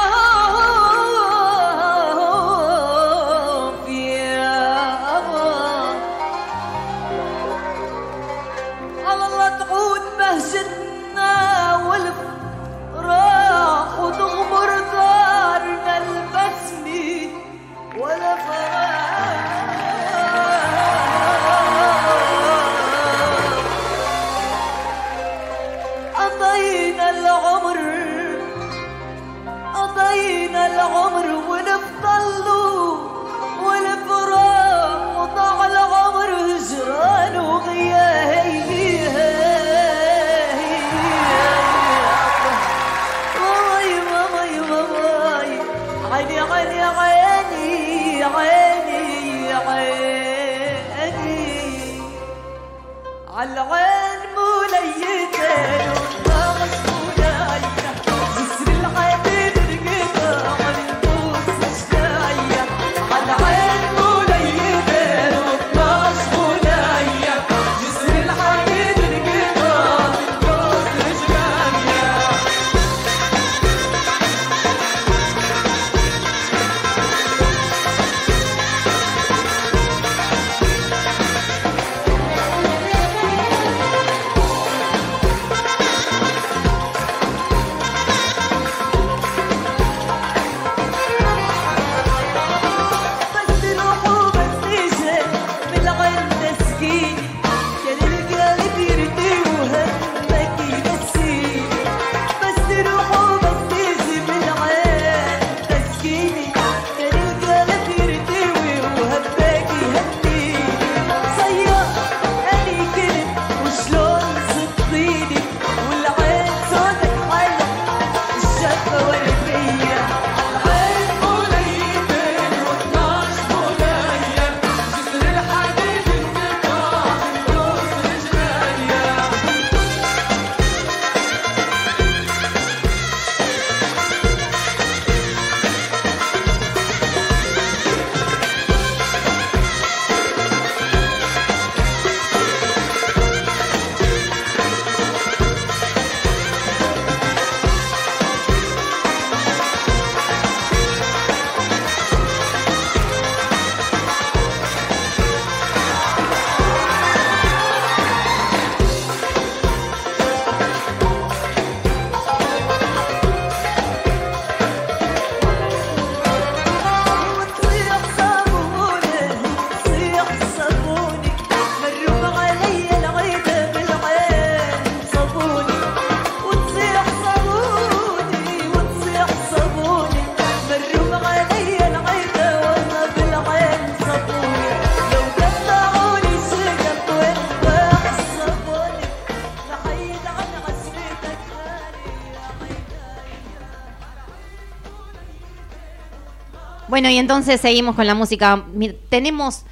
Bueno, y entonces seguimos con la música. Tenemos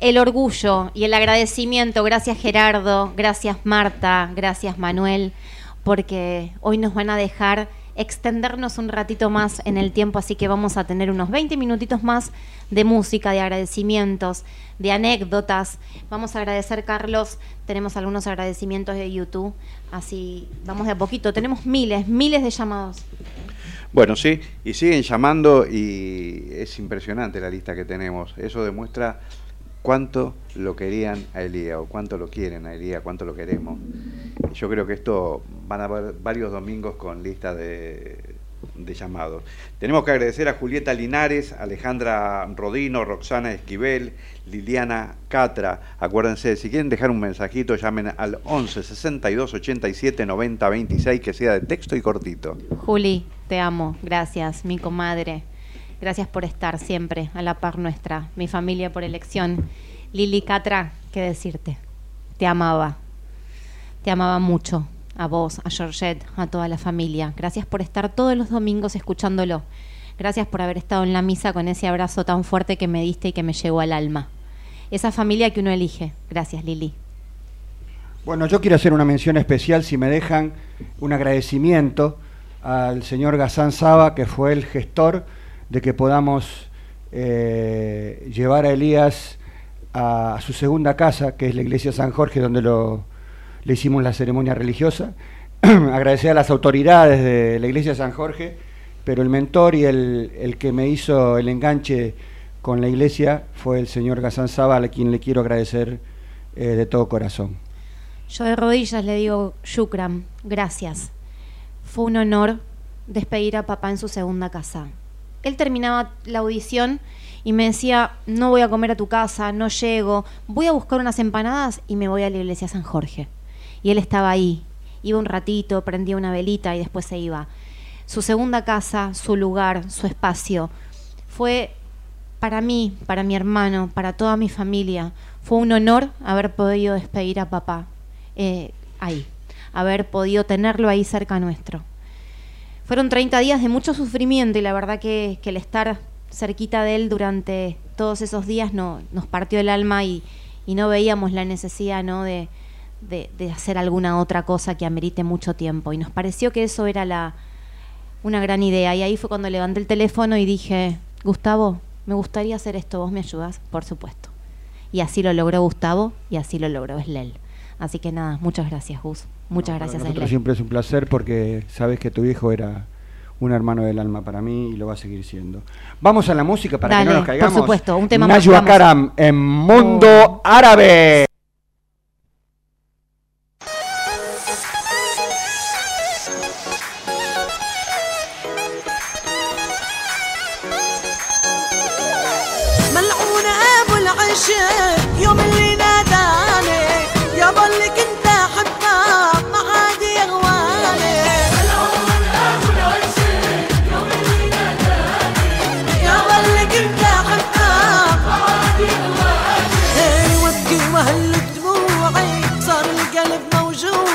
el orgullo y el agradecimiento. Gracias Gerardo, gracias Marta, gracias Manuel, porque hoy nos van a dejar extendernos un ratito más en el tiempo, así que vamos a tener unos 20 minutitos más de música, de agradecimientos, de anécdotas. Vamos a agradecer, Carlos, tenemos algunos agradecimientos de YouTube, así vamos de a poquito. Tenemos miles, miles de llamados. Bueno, sí, y siguen llamando y es impresionante la lista que tenemos. Eso demuestra cuánto lo querían a Elía o cuánto lo quieren a Elía, cuánto lo queremos. Yo creo que esto van a haber varios domingos con lista de, de llamados. Tenemos que agradecer a Julieta Linares, Alejandra Rodino, Roxana Esquivel, Liliana Catra. Acuérdense, si quieren dejar un mensajito, llamen al 11 62 87 90 26, que sea de texto y cortito. Juli, te amo. Gracias, mi comadre. Gracias por estar siempre a la par nuestra, mi familia por elección. Lili Catra, ¿qué decirte? Te amaba. Te amaba mucho. A vos, a Georgette, a toda la familia. Gracias por estar todos los domingos escuchándolo. Gracias por haber estado en la misa con ese abrazo tan fuerte que me diste y que me llegó al alma. Esa familia que uno elige. Gracias, Lili. Bueno, yo quiero hacer una mención especial, si me dejan, un agradecimiento al señor Gazán Saba, que fue el gestor de que podamos eh, llevar a Elías a, su segunda casa, que es la iglesia San Jorge, donde lo, le hicimos la ceremonia religiosa. (clears throat) Agradecer a las autoridades de la iglesia San Jorge, pero el mentor y el, el que me hizo el enganche con la iglesia fue el señor Gazán Saba, a quien le quiero agradecer eh, de todo corazón. Yo de rodillas le digo, Shukram, gracias. Fue un honor despedir a papá en su segunda casa. Él terminaba la audición y me decía, no voy a comer a tu casa, no llego, voy a buscar unas empanadas y me voy a la iglesia San Jorge. Y él estaba ahí, iba un ratito, prendía una velita y después se iba. Su segunda casa, su lugar, su espacio, fue para mí, para mi hermano, para toda mi familia, fue un honor haber podido despedir a papá eh, ahí, haber podido tenerlo ahí cerca nuestro. Fueron 30 días de mucho sufrimiento y la verdad que, que el estar cerquita de él durante todos esos días no, nos partió el alma y, y no veíamos la necesidad ¿no? de, de, de hacer alguna otra cosa que amerite mucho tiempo. Y nos pareció que eso era la, una gran idea. Y ahí fue cuando levanté el teléfono y dije, Gustavo, me gustaría hacer esto, ¿vos me ayudas? Por supuesto. Y así lo logró Gustavo y así lo logró Eslel. Así que nada, muchas gracias, Gus. Muchas gracias, Eslel. siempre es un placer porque sabes que tu hijo era un hermano del alma para mí y lo va a seguir siendo. Vamos a la música para que Dale, no nos caigamos. por supuesto, un tema más. Karam en Mundo Árabe. toujours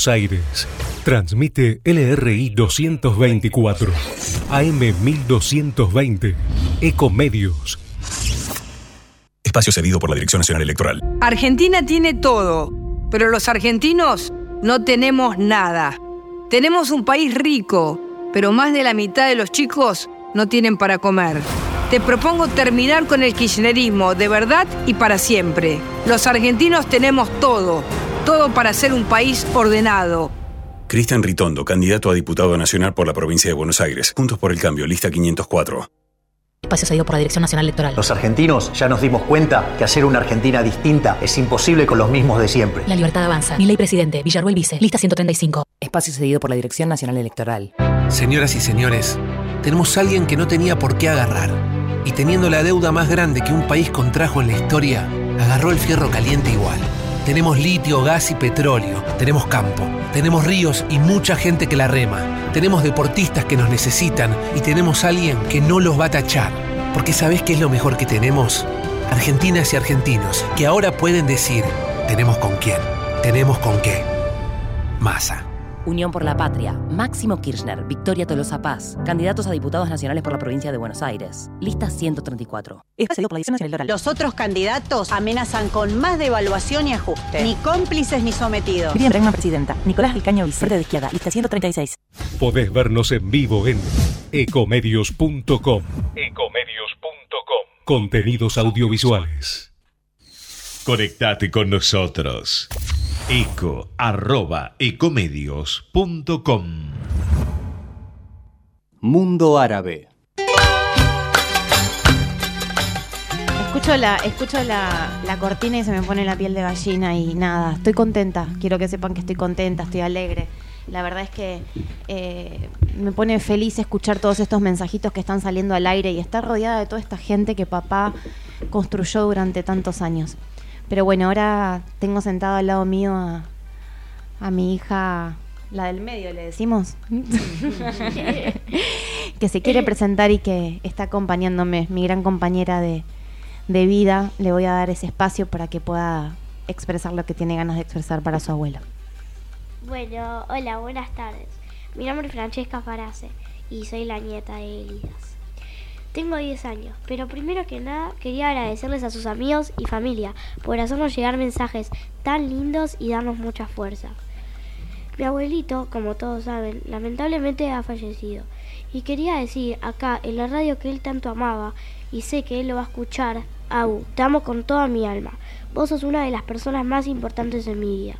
Buenos Aires. Transmite LRI 224, AM 1220, Ecomedios. Espacio cedido por la Dirección Nacional Electoral. Argentina tiene todo, pero los argentinos no tenemos nada. Tenemos un país rico, pero más de la mitad de los chicos no tienen para comer. Te propongo terminar con el kirchnerismo de verdad y para siempre. Los argentinos tenemos todo, todo para ser un país ordenado. Cristian Ritondo, candidato a diputado nacional por la provincia de Buenos Aires. Juntos por el cambio, lista 504. Espacio cedido por la Dirección Nacional Electoral. Los argentinos ya nos dimos cuenta que hacer una Argentina distinta es imposible con los mismos de siempre. La libertad avanza. Mi ley presidente, Villarruel Vice, lista 135. Espacio cedido por la Dirección Nacional Electoral. Señoras y señores, tenemos a alguien que no tenía por qué agarrar. Y teniendo la deuda más grande que un país contrajo en la historia, agarró el fierro caliente igual. Tenemos litio, gas y petróleo. Tenemos campo. Tenemos ríos y mucha gente que la rema. Tenemos deportistas que nos necesitan y tenemos alguien que no los va a tachar. Porque ¿sabés qué es lo mejor que tenemos? Argentinas y argentinos que ahora pueden decir, tenemos con quién, tenemos con qué. Masa. Unión por la Patria, Máximo Kirchner, Victoria Tolosa Paz, candidatos a diputados nacionales por la provincia de Buenos Aires. Lista 134. Espacio cedido por la Dirección Nacional Electoral. Los otros candidatos amenazan con más devaluación y ajuste. Ni cómplices ni sometidos. Miriam Bregman, presidenta. Nicolás Ricaño, Vice, Verde de Izquierda. Lista 136. Podés vernos en vivo en ecomedios.com. Ecomedios.com. Contenidos audiovisuales. Conectate con nosotros. Eco arroba ecomedios.com. Mundo Árabe. Escucho la, escucho la, la cortina y se me pone la piel de gallina y nada, estoy contenta. Quiero que sepan que estoy contenta, estoy alegre. La verdad es que eh, me pone feliz escuchar todos estos mensajitos que están saliendo al aire y estar rodeada de toda esta gente que papá construyó durante tantos años. Pero bueno, ahora tengo sentado al lado mío a, a mi hija, la del medio, le decimos, (laughs) que se quiere presentar y que está acompañándome, mi gran compañera de, de vida. Le voy a dar ese espacio para que pueda expresar lo que tiene ganas de expresar para su abuelo. Bueno, hola, buenas tardes. Mi nombre es Francesca Farace y soy la nieta de Elidas. Tengo 10 años, pero primero que nada quería agradecerles a sus amigos y familia por hacernos llegar mensajes tan lindos y darnos mucha fuerza. Mi abuelito, como todos saben, lamentablemente ha fallecido y quería decir acá en la radio que él tanto amaba y sé que él lo va a escuchar. Abu, te amo con toda mi alma. Vos sos una de las personas más importantes en mi vida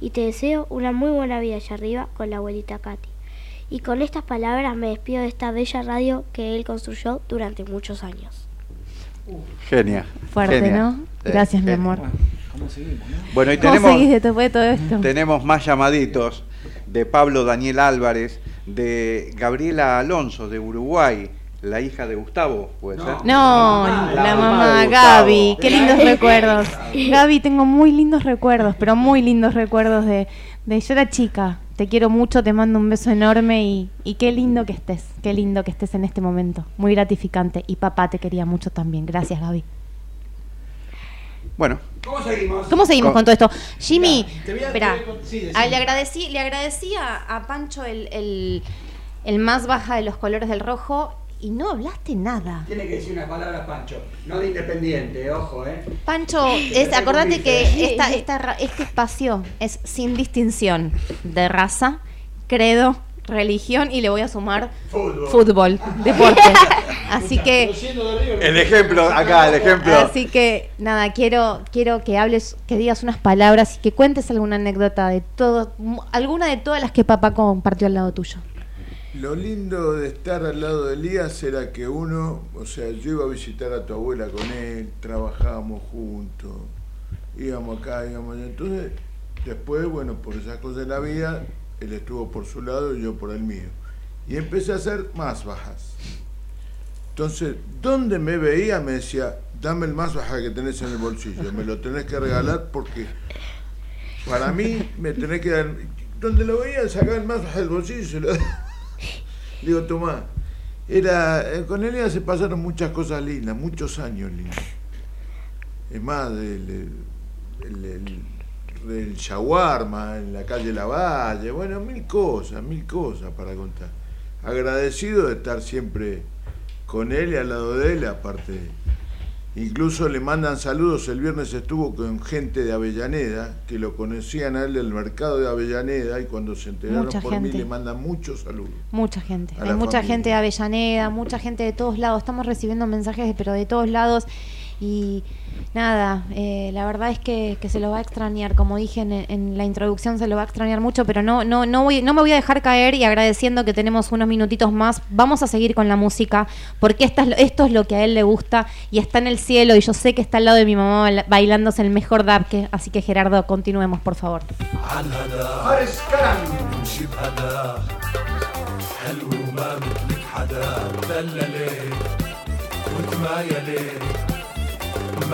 y te deseo una muy buena vida allá arriba con la abuelita Katy. Y con estas palabras me despido de esta bella radio que él construyó durante muchos años. Genia. Fuerte, genia. ¿no? Sí, Gracias, mi genia. amor. ¿Cómo seguimos? no? Bueno, y ¿Cómo tenemos, seguís después de todo esto? tenemos más llamaditos de Pablo Daniel Álvarez, de Gabriela Alonso, de Uruguay, la hija de Gustavo, ¿puede ser? No, la, mamá, de Gustavo. Gaby, qué lindos recuerdos. (laughs) Gaby, tengo muy lindos recuerdos, pero muy lindos recuerdos de, de yo era chica. Te quiero mucho, te mando un beso enorme y, y qué lindo que estés, qué lindo que estés en este momento. Muy gratificante. Y papá te quería mucho también. Gracias, Gaby. Bueno, ¿Cómo seguimos? ¿Cómo seguimos Con- con todo esto? Jimmy, espera, sí, ah, le agradecí, le agradecí a, a Pancho el, el, el más baja de los colores del rojo y no hablaste nada. Tiene que decir unas palabras, Pancho. No de independiente, ojo, ¿eh? Pancho, (laughs) es, acordate que esta, esta ra- este espacio es sin distinción de raza, credo, religión y le voy a sumar Fútbol. (laughs) deporte. Así que el ejemplo, acá, el ejemplo. Así que nada, quiero quiero que hables, que digas unas palabras y que cuentes alguna anécdota de todo, alguna de todas las que papá compartió al lado tuyo. Lo lindo de estar al lado de Elías era que uno, o sea, yo iba a visitar a tu abuela con él, trabajábamos juntos, íbamos acá, íbamos allá. Entonces, después, bueno, por esas cosas de la vida, él estuvo por su lado y yo por el mío. Y empecé a hacer más bajas. Entonces, donde me veía me decía, dame el más baja que tenés en el bolsillo, me lo tenés que regalar porque para mí me tenés que dar... Donde lo veía, sacaba el más baja del bolsillo y se lo digo, Tomás, era, eh, con Elia se pasaron muchas cosas lindas, muchos años lindos. Es más, el- el- el- el shawarma en la calle Lavalle, bueno, mil cosas, mil cosas para contar. Agradecido de estar siempre con él y al lado de él, aparte. Incluso le mandan saludos, el viernes estuvo con gente de Avellaneda, que lo conocían a él del mercado de Avellaneda y cuando se enteraron Mucha por mí le mandan muchos saludos. Mucha gente. Hay mucha familia. gente de Avellaneda, mucha gente de todos lados. Estamos recibiendo mensajes, pero de todos lados. Y nada, eh, la verdad es que, que se lo va a extrañar. Como dije en, en la introducción, se lo va a extrañar mucho, pero no, no, no, voy, no me voy a dejar caer y agradeciendo que tenemos unos minutitos más. Vamos a seguir con la música, porque esta es lo- esto es lo que a él le gusta y está en el cielo. Y yo sé que está al lado de mi mamá baila- bailándose el mejor dab. Que, así que Gerardo, continuemos, por favor. عن هدا فارس كرم نمشي بهدا حلو وما مثلك حدا دللي وتمايلي ما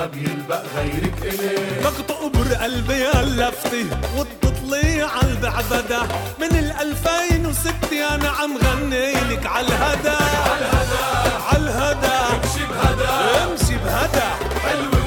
بيلبق غيرك إلي لك تقبر قلبي هاللفتة وتطلي عالبعبدة من الألفين وستة أنا عم غني لك عالهدا عالهدا عالهدا امشي بهدا امشي بهدا حلوة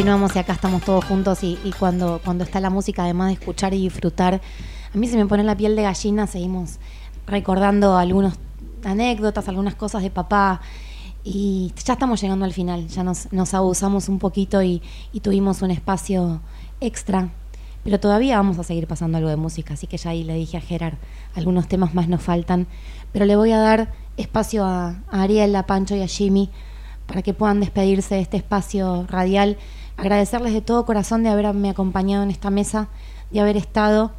continuamos y acá estamos todos juntos y, cuando, cuando está la música, además de escuchar y disfrutar, a mí se me pone la piel de gallina, seguimos recordando algunas anécdotas, algunas cosas de papá y ya estamos llegando al final, ya nos, abusamos un poquito y, tuvimos un espacio extra, pero todavía vamos a seguir pasando algo de música, así que ya ahí le dije a Gerard, algunos temas más nos faltan, pero le voy a dar espacio a, a Ariel, a Pancho y a Jimmy para que puedan despedirse de este espacio radial. Agradecerles de todo corazón de haberme acompañado en esta mesa, de haber estado.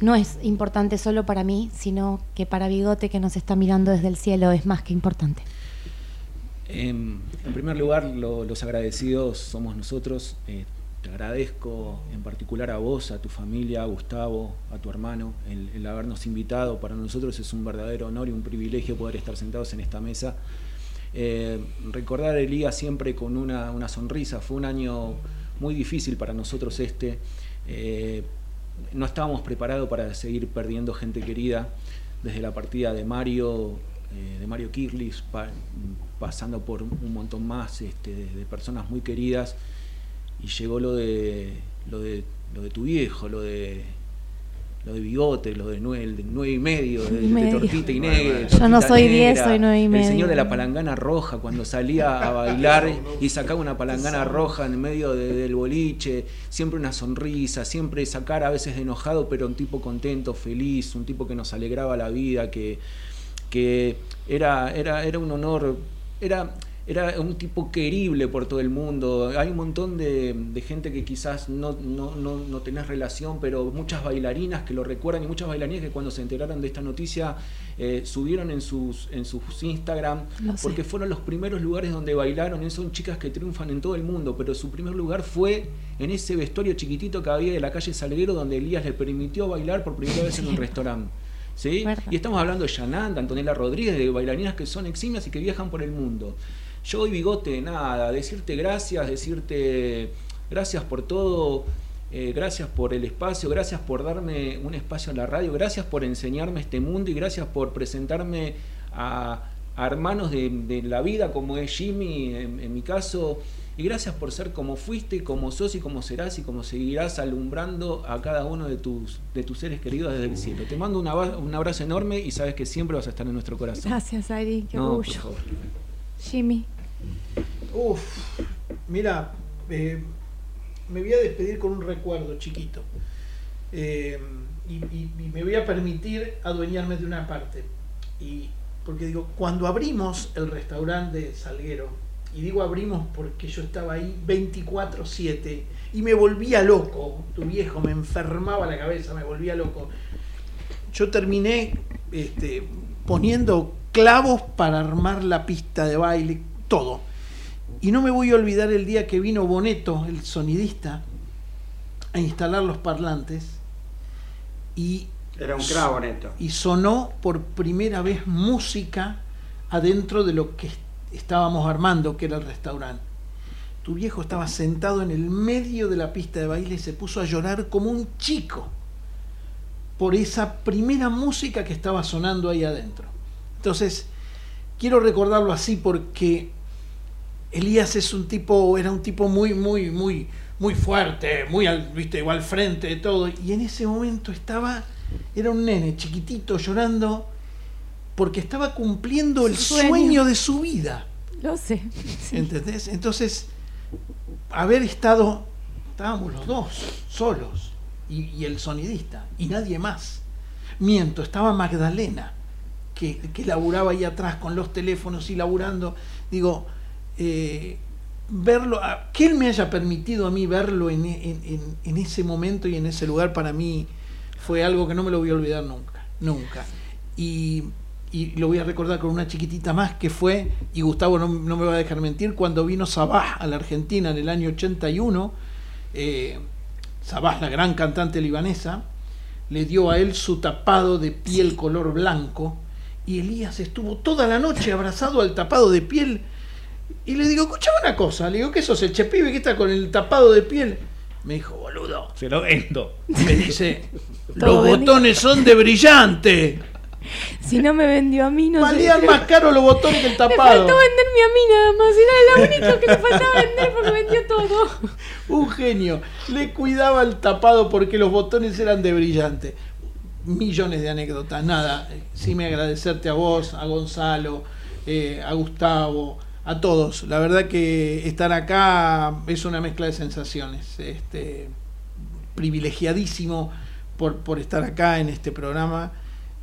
no es importante solo para mí, sino que para Bigote que nos está mirando desde el cielo es más que importante. Em, en primer lugar, lo- los agradecidos somos nosotros. Eh, te agradezco en particular a vos, a tu familia, a Gustavo, a tu hermano, el, el habernos invitado. Para nosotros es un verdadero honor y un privilegio poder estar sentados en esta mesa. Eh, recordar a Elías siempre con una, una sonrisa. Fue un año muy difícil para nosotros este. Eh, no estábamos preparados para seguir perdiendo gente querida. Desde la partida de Mario, eh, de Mario Kirlis, pa- pasando por un montón más este, de, de personas muy queridas. Y llegó lo de, lo de, lo de tu viejo, lo de, lo de bigote, lo de nueve, el de nueve y medio, de, tortita y negra. Yo no soy negra, diez, soy nueve y El medio. señor de la palangana roja, cuando salía a bailar (laughs) y sacaba una palangana roja en medio de- del boliche, siempre una sonrisa, siempre esa cara a veces de enojado, pero un tipo contento, feliz, un tipo que nos alegraba la vida, que, que era, era, era un honor, era, era un tipo querible por todo el mundo. Hay un montón de, de gente que quizás no, no, no, no tenés relación, pero muchas bailarinas que lo recuerdan y muchas bailarinas que cuando se enteraron de esta noticia eh, subieron en sus, en sus Instagram, porque fueron los primeros lugares donde bailaron. y Son chicas que triunfan en todo el mundo, pero su primer lugar fue en ese vestuario chiquitito que había de la calle Salguero, donde Elías le permitió bailar por primera vez en un restaurante. ¿Sí? Y estamos hablando de Yananda, Antonella Rodríguez, de bailarinas que son eximias y que viajan por el mundo. Yo hoy bigote, nada, decirte gracias, decirte gracias por todo, eh, gracias por el espacio, gracias por darme un espacio en la radio, gracias por enseñarme este mundo y gracias por presentarme a, a hermanos de, de la vida como es Jimmy en, en mi caso. Y gracias por ser como fuiste, como sos y como serás y como seguirás alumbrando a cada uno de tus, de tus seres queridos desde el cielo. Te mando un abra- un abrazo enorme y sabes que siempre vas a estar en nuestro corazón. Gracias, Ari, qué No, orgullo. Jimmy. Uf, mira, eh, me voy a despedir con un recuerdo chiquito. Eh, y, me voy a permitir adueñarme de una parte. Y porque digo, cuando abrimos el restaurante Salguero, y digo abrimos porque yo estaba ahí 24/7 y me volvía loco, tu viejo me enfermaba la cabeza, me volvía loco. Yo terminé este, poniendo clavos para armar la pista de baile, todo. Y no me voy a olvidar el día que vino Boneto, el sonidista, a instalar los parlantes y Era un y sonó por primera vez música adentro de lo que estábamos armando, que era el restaurante. Tu viejo estaba sentado en el medio de la pista de baile y se puso a llorar como un chico por esa primera música que estaba sonando ahí adentro. Entonces, quiero recordarlo así porque Elías es un tipo, era un tipo muy, muy, muy, muy fuerte, muy al, viste, igual al frente de todo. Y en ese momento estaba, era un nene chiquitito llorando porque estaba cumpliendo el Su sueño. sueño de su vida. Lo sé. sí. ¿Entendés? Entonces, haber estado, estábamos los dos, solos, y, y el sonidista, y nadie más. Miento, estaba Magdalena, que, que laburaba ahí atrás con los teléfonos y laburando. Digo, eh, verlo, a- que él me haya permitido a mí verlo en, en- en- en ese momento y en ese lugar, para mí fue algo que no me lo voy a olvidar nunca, nunca. Y, y lo voy a recordar con una chiquitita más que fue, y Gustavo no, no me va a dejar mentir, cuando vino Sabah a la Argentina en el año 81, eh, Sabah, la gran cantante libanesa, le dio a él su tapado de piel color blanco, y Elías estuvo toda la noche abrazado al tapado de piel, y le digo, escuchame una cosa, le digo, ¿qué sos el chepibe que está con el tapado de piel? Me dijo, boludo, Se lo vendo. me dice, (laughs) los botones son de brillante. Si no me vendió a mí, no sé. Valían más caro los botones que el (laughs) Le tapado. faltó venderme a mí nada más. Era lo único que le faltaba vender porque vendió todo. (laughs) Un genio. Le cuidaba el tapado porque los botones eran de brillante. Millones de anécdotas. Nada, eh, sí me agradecerte a vos, a Gonzalo, eh, a Gustavo, a todos. La verdad que estar acá es una mezcla de sensaciones. Este, privilegiadísimo por, por estar acá en este programa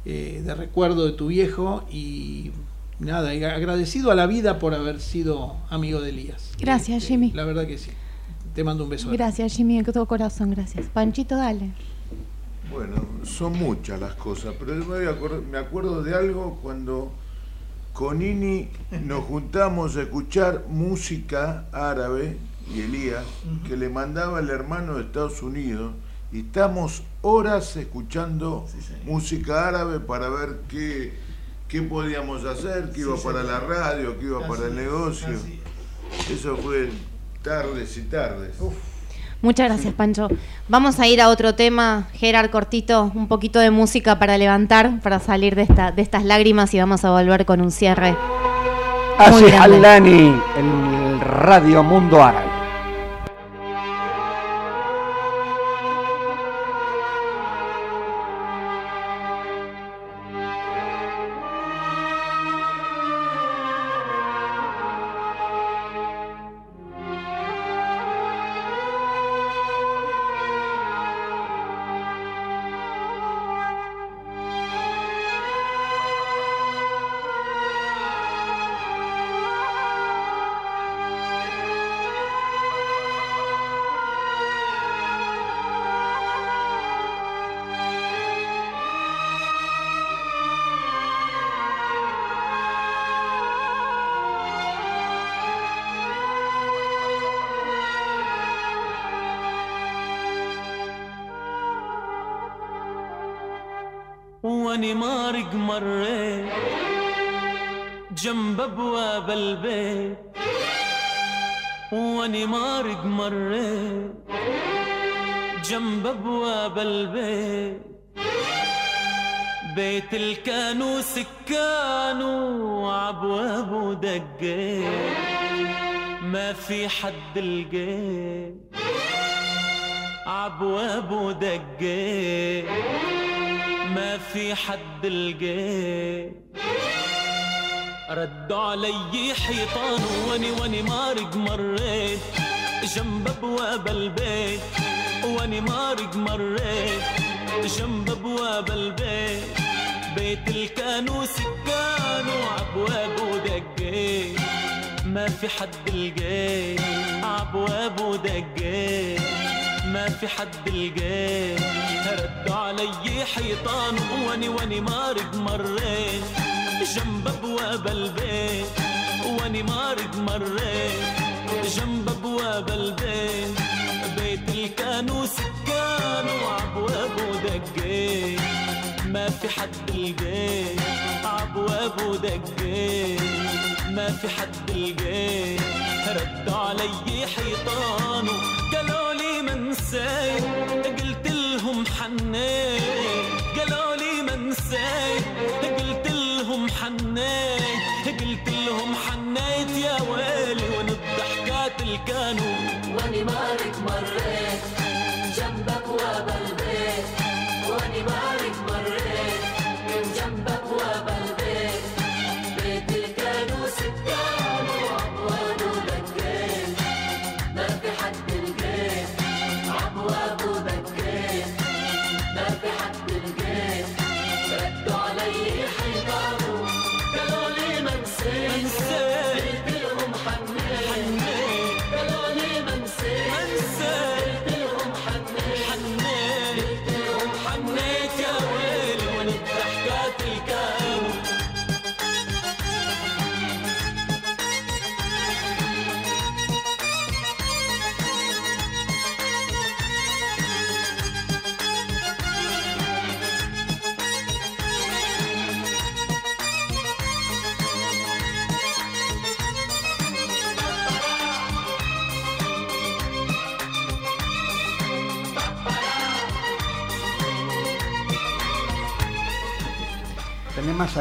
eh, de recuerdo de tu viejo y nada, y agradecido a la vida por haber sido amigo de Elías. Gracias, Jimmy. La verdad que sí. Te mando un beso. Gracias, Jimmy, de todo corazón, gracias. Panchito, dale. Bueno, son muchas las cosas, pero me, voy a acor- me acuerdo de algo cuando con Ini nos juntamos a escuchar música árabe y Elías, que le mandaba el hermano de Estados Unidos, y estamos horas escuchando música árabe para ver qué, qué podíamos hacer, qué iba Sí, para señor. la radio, qué iba para el es, negocio. Eso fue tardes y tardes. Muchas gracias, Pancho. Vamos a ir a otro tema, Gerard Cortito, un poquito de música para levantar, para salir de, esta, de estas lágrimas y vamos a volver con un cierre. Así el Radio Mundo Árabe.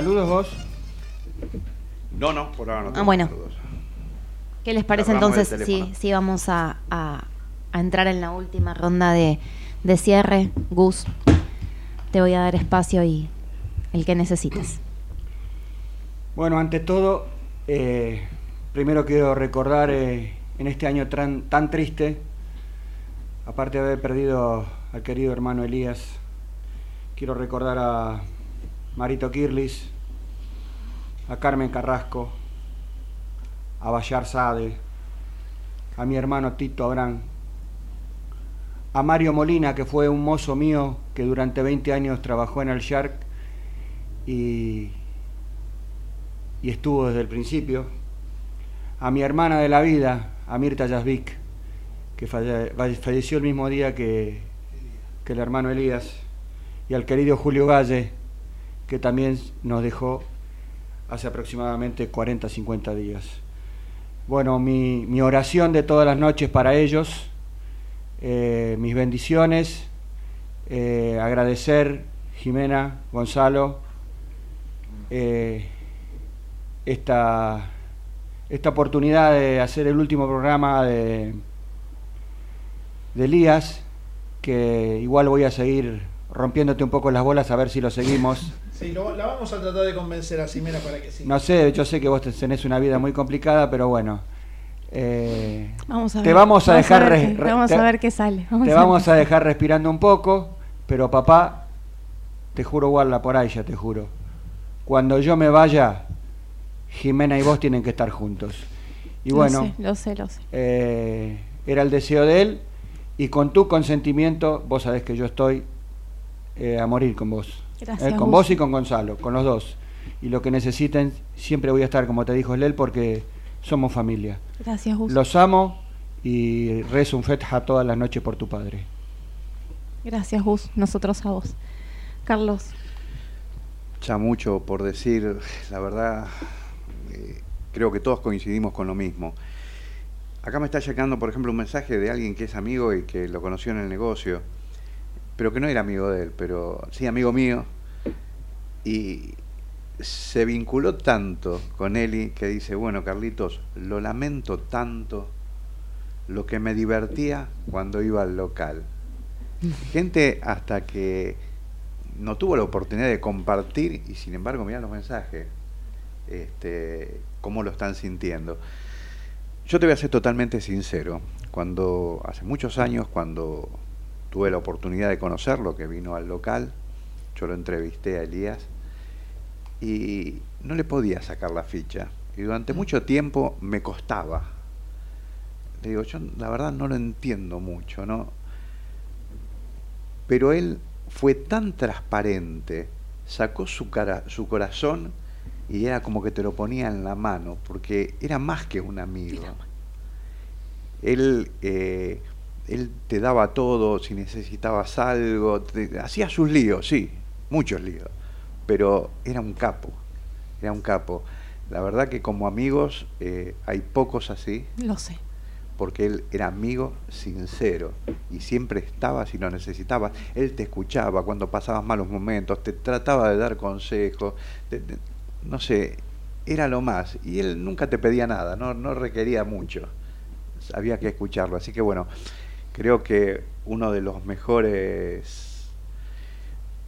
Saludos vos? No, no, por ahora no. Ah, tengo bueno. saludos. ¿Qué les parece entonces si vamos a, a- a entrar en la última ronda de, de cierre? Gus, te voy a dar espacio y el que necesites. Bueno, ante todo, eh, primero quiero recordar eh, en este año tan, tan triste, aparte de haber perdido al querido hermano Elías, quiero recordar a Marito Kirlis, a Carmen Carrasco, a Bayar Sade, a mi hermano Tito Abrán, a Mario Molina, que fue un mozo mío que durante 20 años trabajó en el Shark y, y estuvo desde el principio, a mi hermana de la vida, a Mirta Yazvik, que falle- falle- falleció el mismo día que, que el hermano Elías, y al querido Julio Galle, que también nos dejó hace aproximadamente 40, 50 días. Bueno, mi, oración de todas las noches para ellos, eh, mis bendiciones, eh, agradecer, Jimena, Gonzalo, eh, esta, esta oportunidad de hacer el último programa de, de Elías, que igual voy a seguir rompiéndote un poco las bolas a ver si lo seguimos. Sí, lo- la vamos a tratar de convencer a Simena para que sí. No sé, yo sé que vos tenés una vida muy complicada, pero bueno. eh, Vamos a te ver. vamos a dejar ver qué- re- vamos te- a ver qué sale. Vamos te a vamos dejar respirando un poco, pero papá, te juro guarda por ahí, ya te juro. Cuando yo me vaya, Jimena y vos tienen que estar juntos. Y Lo bueno, sé, lo sé, lo sé. eh, era el deseo de él y con tu consentimiento, vos sabés que yo estoy eh, a morir con vos. Gracias, Eh, con vos y con Gonzalo, con los dos. Y lo que necesiten, siempre voy a estar, como te dijo Lel, porque somos familia. Gracias, Gus. Los amo y rezo un fetja todas las noches por tu padre. Gracias, Gus. Nosotros a vos. Carlos. Ya mucho por decir, la verdad, eh, creo que todos coincidimos con lo mismo. Acá me está llegando, por ejemplo, un mensaje de alguien que es amigo y que lo conoció en el negocio, pero que no era amigo de él, pero sí amigo mío, y se vinculó tanto con Eli que dice, bueno, Carlitos, lo lamento tanto lo que me divertía cuando iba al local. Gente hasta que no tuvo la oportunidad de compartir y sin embargo mirá los mensajes, este, cómo lo están sintiendo. Yo te voy a ser totalmente sincero. Cuando hace muchos años, cuando tuve la oportunidad de conocerlo, que vino al local, yo lo entrevisté a Elías y no le podía sacar la ficha. Y durante mucho tiempo me costaba. Le digo, yo la verdad no lo entiendo mucho, ¿no? Pero él fue tan transparente, sacó su, cara, su corazón y era como que te lo ponía en la mano, porque era más que un amigo. Él, eh, él te daba todo, si necesitabas algo, te- hacía sus líos, sí, muchos líos, pero era un capo, era un capo. La verdad que como amigos eh, hay pocos así, Lo sé. porque él era amigo sincero y siempre estaba si lo necesitabas. Él te escuchaba cuando pasabas malos momentos, te trataba de dar consejos, te- te- no sé, era lo más. Y él nunca te pedía nada, no, no requería mucho. Había que escucharlo. Así que bueno, creo que uno de los mejores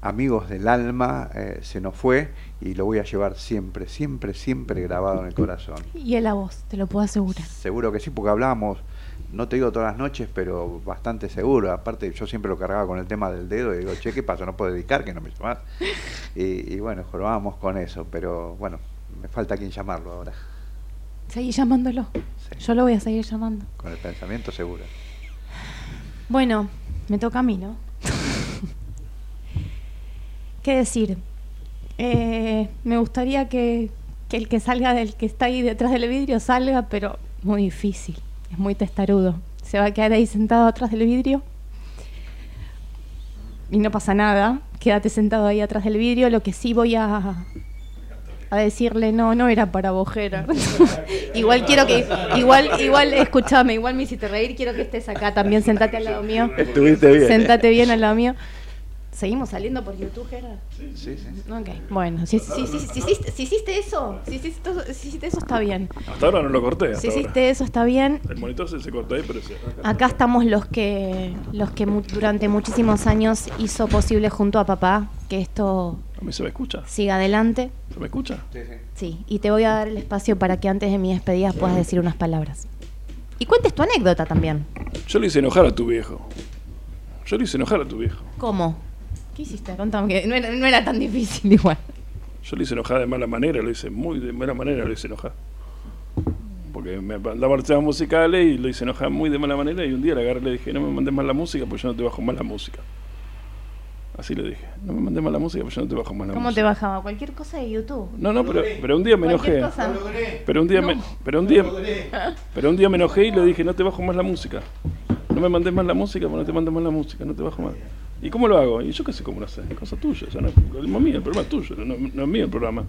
amigos del alma eh, se nos fue y lo voy a llevar siempre, siempre, siempre grabado en el corazón. Y él a vos, te lo puedo asegurar. Seguro que sí, porque hablábamos, no te digo todas las noches, pero bastante seguro. Aparte, yo siempre lo cargaba con el tema del dedo y digo, che, ¿qué pasa? No puedo dedicar, que no me llamás. Y, y bueno, jorobábamos con eso, pero bueno, me falta quien llamarlo ahora, Seguí llamándolo. Yo lo voy a seguir llamando. con el pensamiento seguro. Bueno, me toca a mí, ¿no? ¿Qué decir? Eh, me gustaría que, que el que salga del que está ahí detrás del vidrio salga, pero muy difícil, es muy testarudo. Se va a quedar ahí sentado atrás del vidrio y no pasa nada. Quédate sentado ahí atrás del vidrio. Lo que sí voy a, a decirle, no, no era para Gerard. (laughs) igual quiero que, igual, igual, escúchame, igual me hiciste reír. Quiero que estés acá también, sentate al lado mío. Estuviste bien. Sentate bien al lado mío. ¿Seguimos saliendo por YouTube, Gerard? Sí, sí. Ok, bueno, si, si, si, si hiciste, eso, si hiciste, eso- si hiciste eso está bien. Hasta ahora no lo corté. Hasta Si ahora. hiciste eso está bien. El monitor se, se cortó ahí, pero sí. Acá estamos los que los que mu- durante muchísimos años hizo posible junto a papá que esto ¿A mí se me escucha? siga adelante. ¿Se me escucha? Sí, sí. Sí, y te voy a dar el espacio para que antes de mi despedida puedas decir unas palabras. Y cuentes tu anécdota también. Yo le hice enojar a tu viejo. Yo le hice enojar a tu viejo. ¿Cómo? ¿Qué hiciste? Contame, que no era, no era tan difícil igual. Yo le hice enojar de mala manera, lo hice muy de mala manera, lo hice enojar. porque me mandaba temas musicales y lo hice enojar muy de mala manera y un día le agarré y le dije, no me mandes más la música porque yo no te bajo más la música. Así le dije, no me mandes más la música porque yo no te bajo más la ¿Cómo música. te bajaba? Cualquier cosa de YouTube. No, no, pero, pero un día me enojé. cosa. Pero un día me, pero un día, pero un día me enojé y le dije, no te bajo más la música. No me mandes más la música, no te mandes más la música, no te bajo más. ¿Y cómo lo hago? Y yo qué sé cómo lo haces, es cosa tuya, no es no es mío, el programa es tuyo, no, no es mío el programa.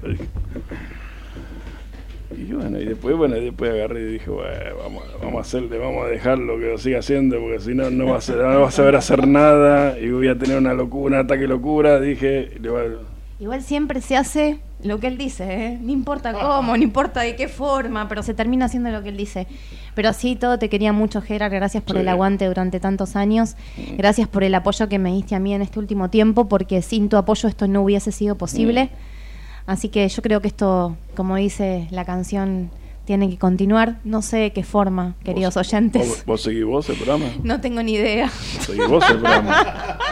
Y bueno, y después, bueno, y después agarré y dije, bueno, vamos, vamos a hacerle, vamos a dejarlo que lo siga haciendo, porque si no, no va a, ser- no va a saber hacer nada y voy a tener una locura, un ataque de locura. Dije, a- Igual siempre se hace lo que él dice, ¿eh? No importa cómo, no importa de qué forma, pero se termina haciendo lo que él dice. Pero así todo, te quería mucho, Gerard. Gracias por Sí. el aguante durante tantos años. Gracias por el apoyo que me diste a mí en este último tiempo, porque sin tu apoyo esto no hubiese sido posible. Así que yo creo que esto, como dice la canción, tiene que continuar. No sé de qué forma, queridos oyentes. ¿Vos, vos seguís vos el programa? No tengo ni idea. Seguís vos el programa. (laughs)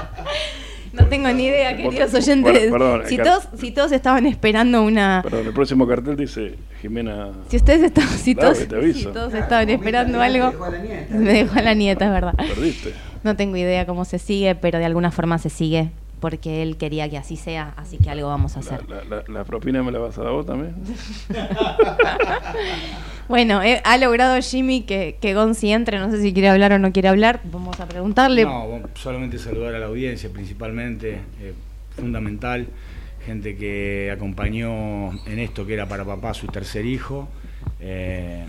No tengo ni idea, queridos oyentes. bueno, perdón, si, todos, si todos estaban esperando una... Perdón, el próximo cartel dice Jimena. Si ustedes estaban, si Dale, todos, te si todos estaban esperando algo, me dejó a la nieta, es verdad. Perdiste. No tengo idea cómo se sigue, pero de alguna forma se sigue porque él quería que así sea, así que algo vamos a hacer. La, la- la propina me la vas a dar vos también. (laughs) Bueno, eh, ha logrado Jimmy que, que Gonzi entre, no sé si quiere hablar o no quiere hablar, vamos a preguntarle. No, solamente saludar a la audiencia principalmente, eh, fundamental, gente que acompañó en esto que era para papá su tercer hijo. Eh,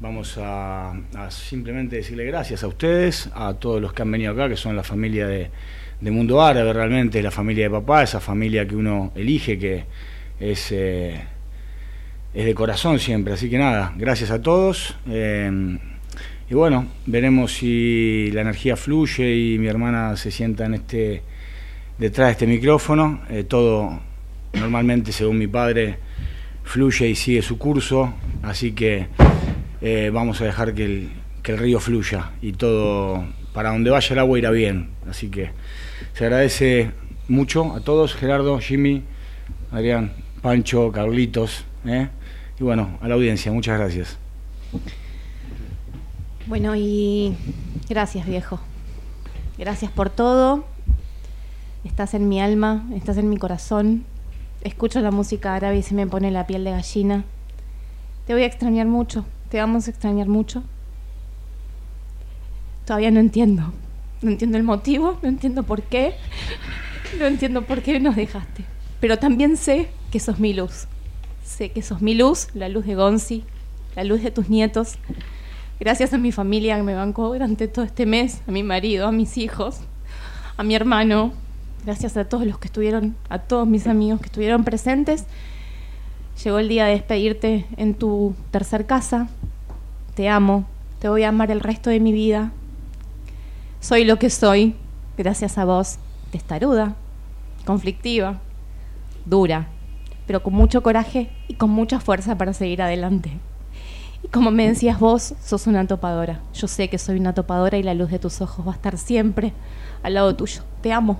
vamos a, simplemente decirle gracias a ustedes, a todos los que han venido acá, que son la familia de, de Mundo Árabe realmente, la familia de papá, esa familia que uno elige, que es... eh, es de corazón siempre, así que nada, gracias a todos. eh, y bueno, veremos si la energía fluye y mi hermana se sienta en este detrás de este micrófono. Eh, todo normalmente, según mi padre, fluye y sigue su curso, así que eh, vamos a dejar que el, río fluya y todo, para donde vaya el agua irá bien. Así que se agradece mucho a todos, Gerardo, Jimmy, Adrián, Pancho, Carlitos, ¿eh? y bueno, a la audiencia, muchas gracias. Bueno, y gracias viejo. Gracias por todo. Estás en mi alma, estás en mi corazón. Escucho la música árabe y se me pone la piel de gallina. Te voy a extrañar mucho, te vamos a extrañar mucho. Todavía no entiendo. No entiendo el motivo, no entiendo por qué. No entiendo por qué nos dejaste. Pero también sé que sos mi luz. Sé que sos mi luz, la luz de Gonzi, la luz de tus nietos. Gracias a mi familia que me bancó durante todo este mes, a mi marido, a mis hijos, a mi hermano. Gracias a todos los que estuvieron, a todos mis amigos que estuvieron presentes. Llegó el día de despedirte en tu tercer casa. Te amo, te voy a amar el resto de mi vida. Soy lo que soy, gracias a vos, testaruda, conflictiva, dura, pero con mucho coraje y con mucha fuerza para seguir adelante. Y como me decías vos, sos una topadora. Yo sé que soy una topadora y la luz de tus ojos va a estar siempre al lado tuyo. Te amo.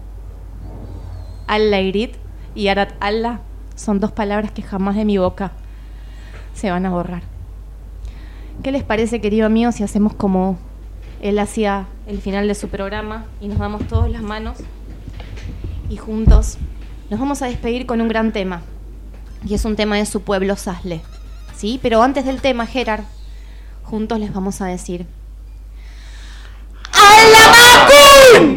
Allah Irit y Arat Allah son dos palabras que jamás de mi boca se van a borrar. ¿Qué les parece, querido amigo, si hacemos como él hacía el final de su programa y nos damos todos las manos y juntos nos vamos a despedir con un gran tema? Y es un tema de su pueblo, Sasle. ¿Sí? Pero antes del tema, Gerard, juntos les vamos a decir... ¡A la!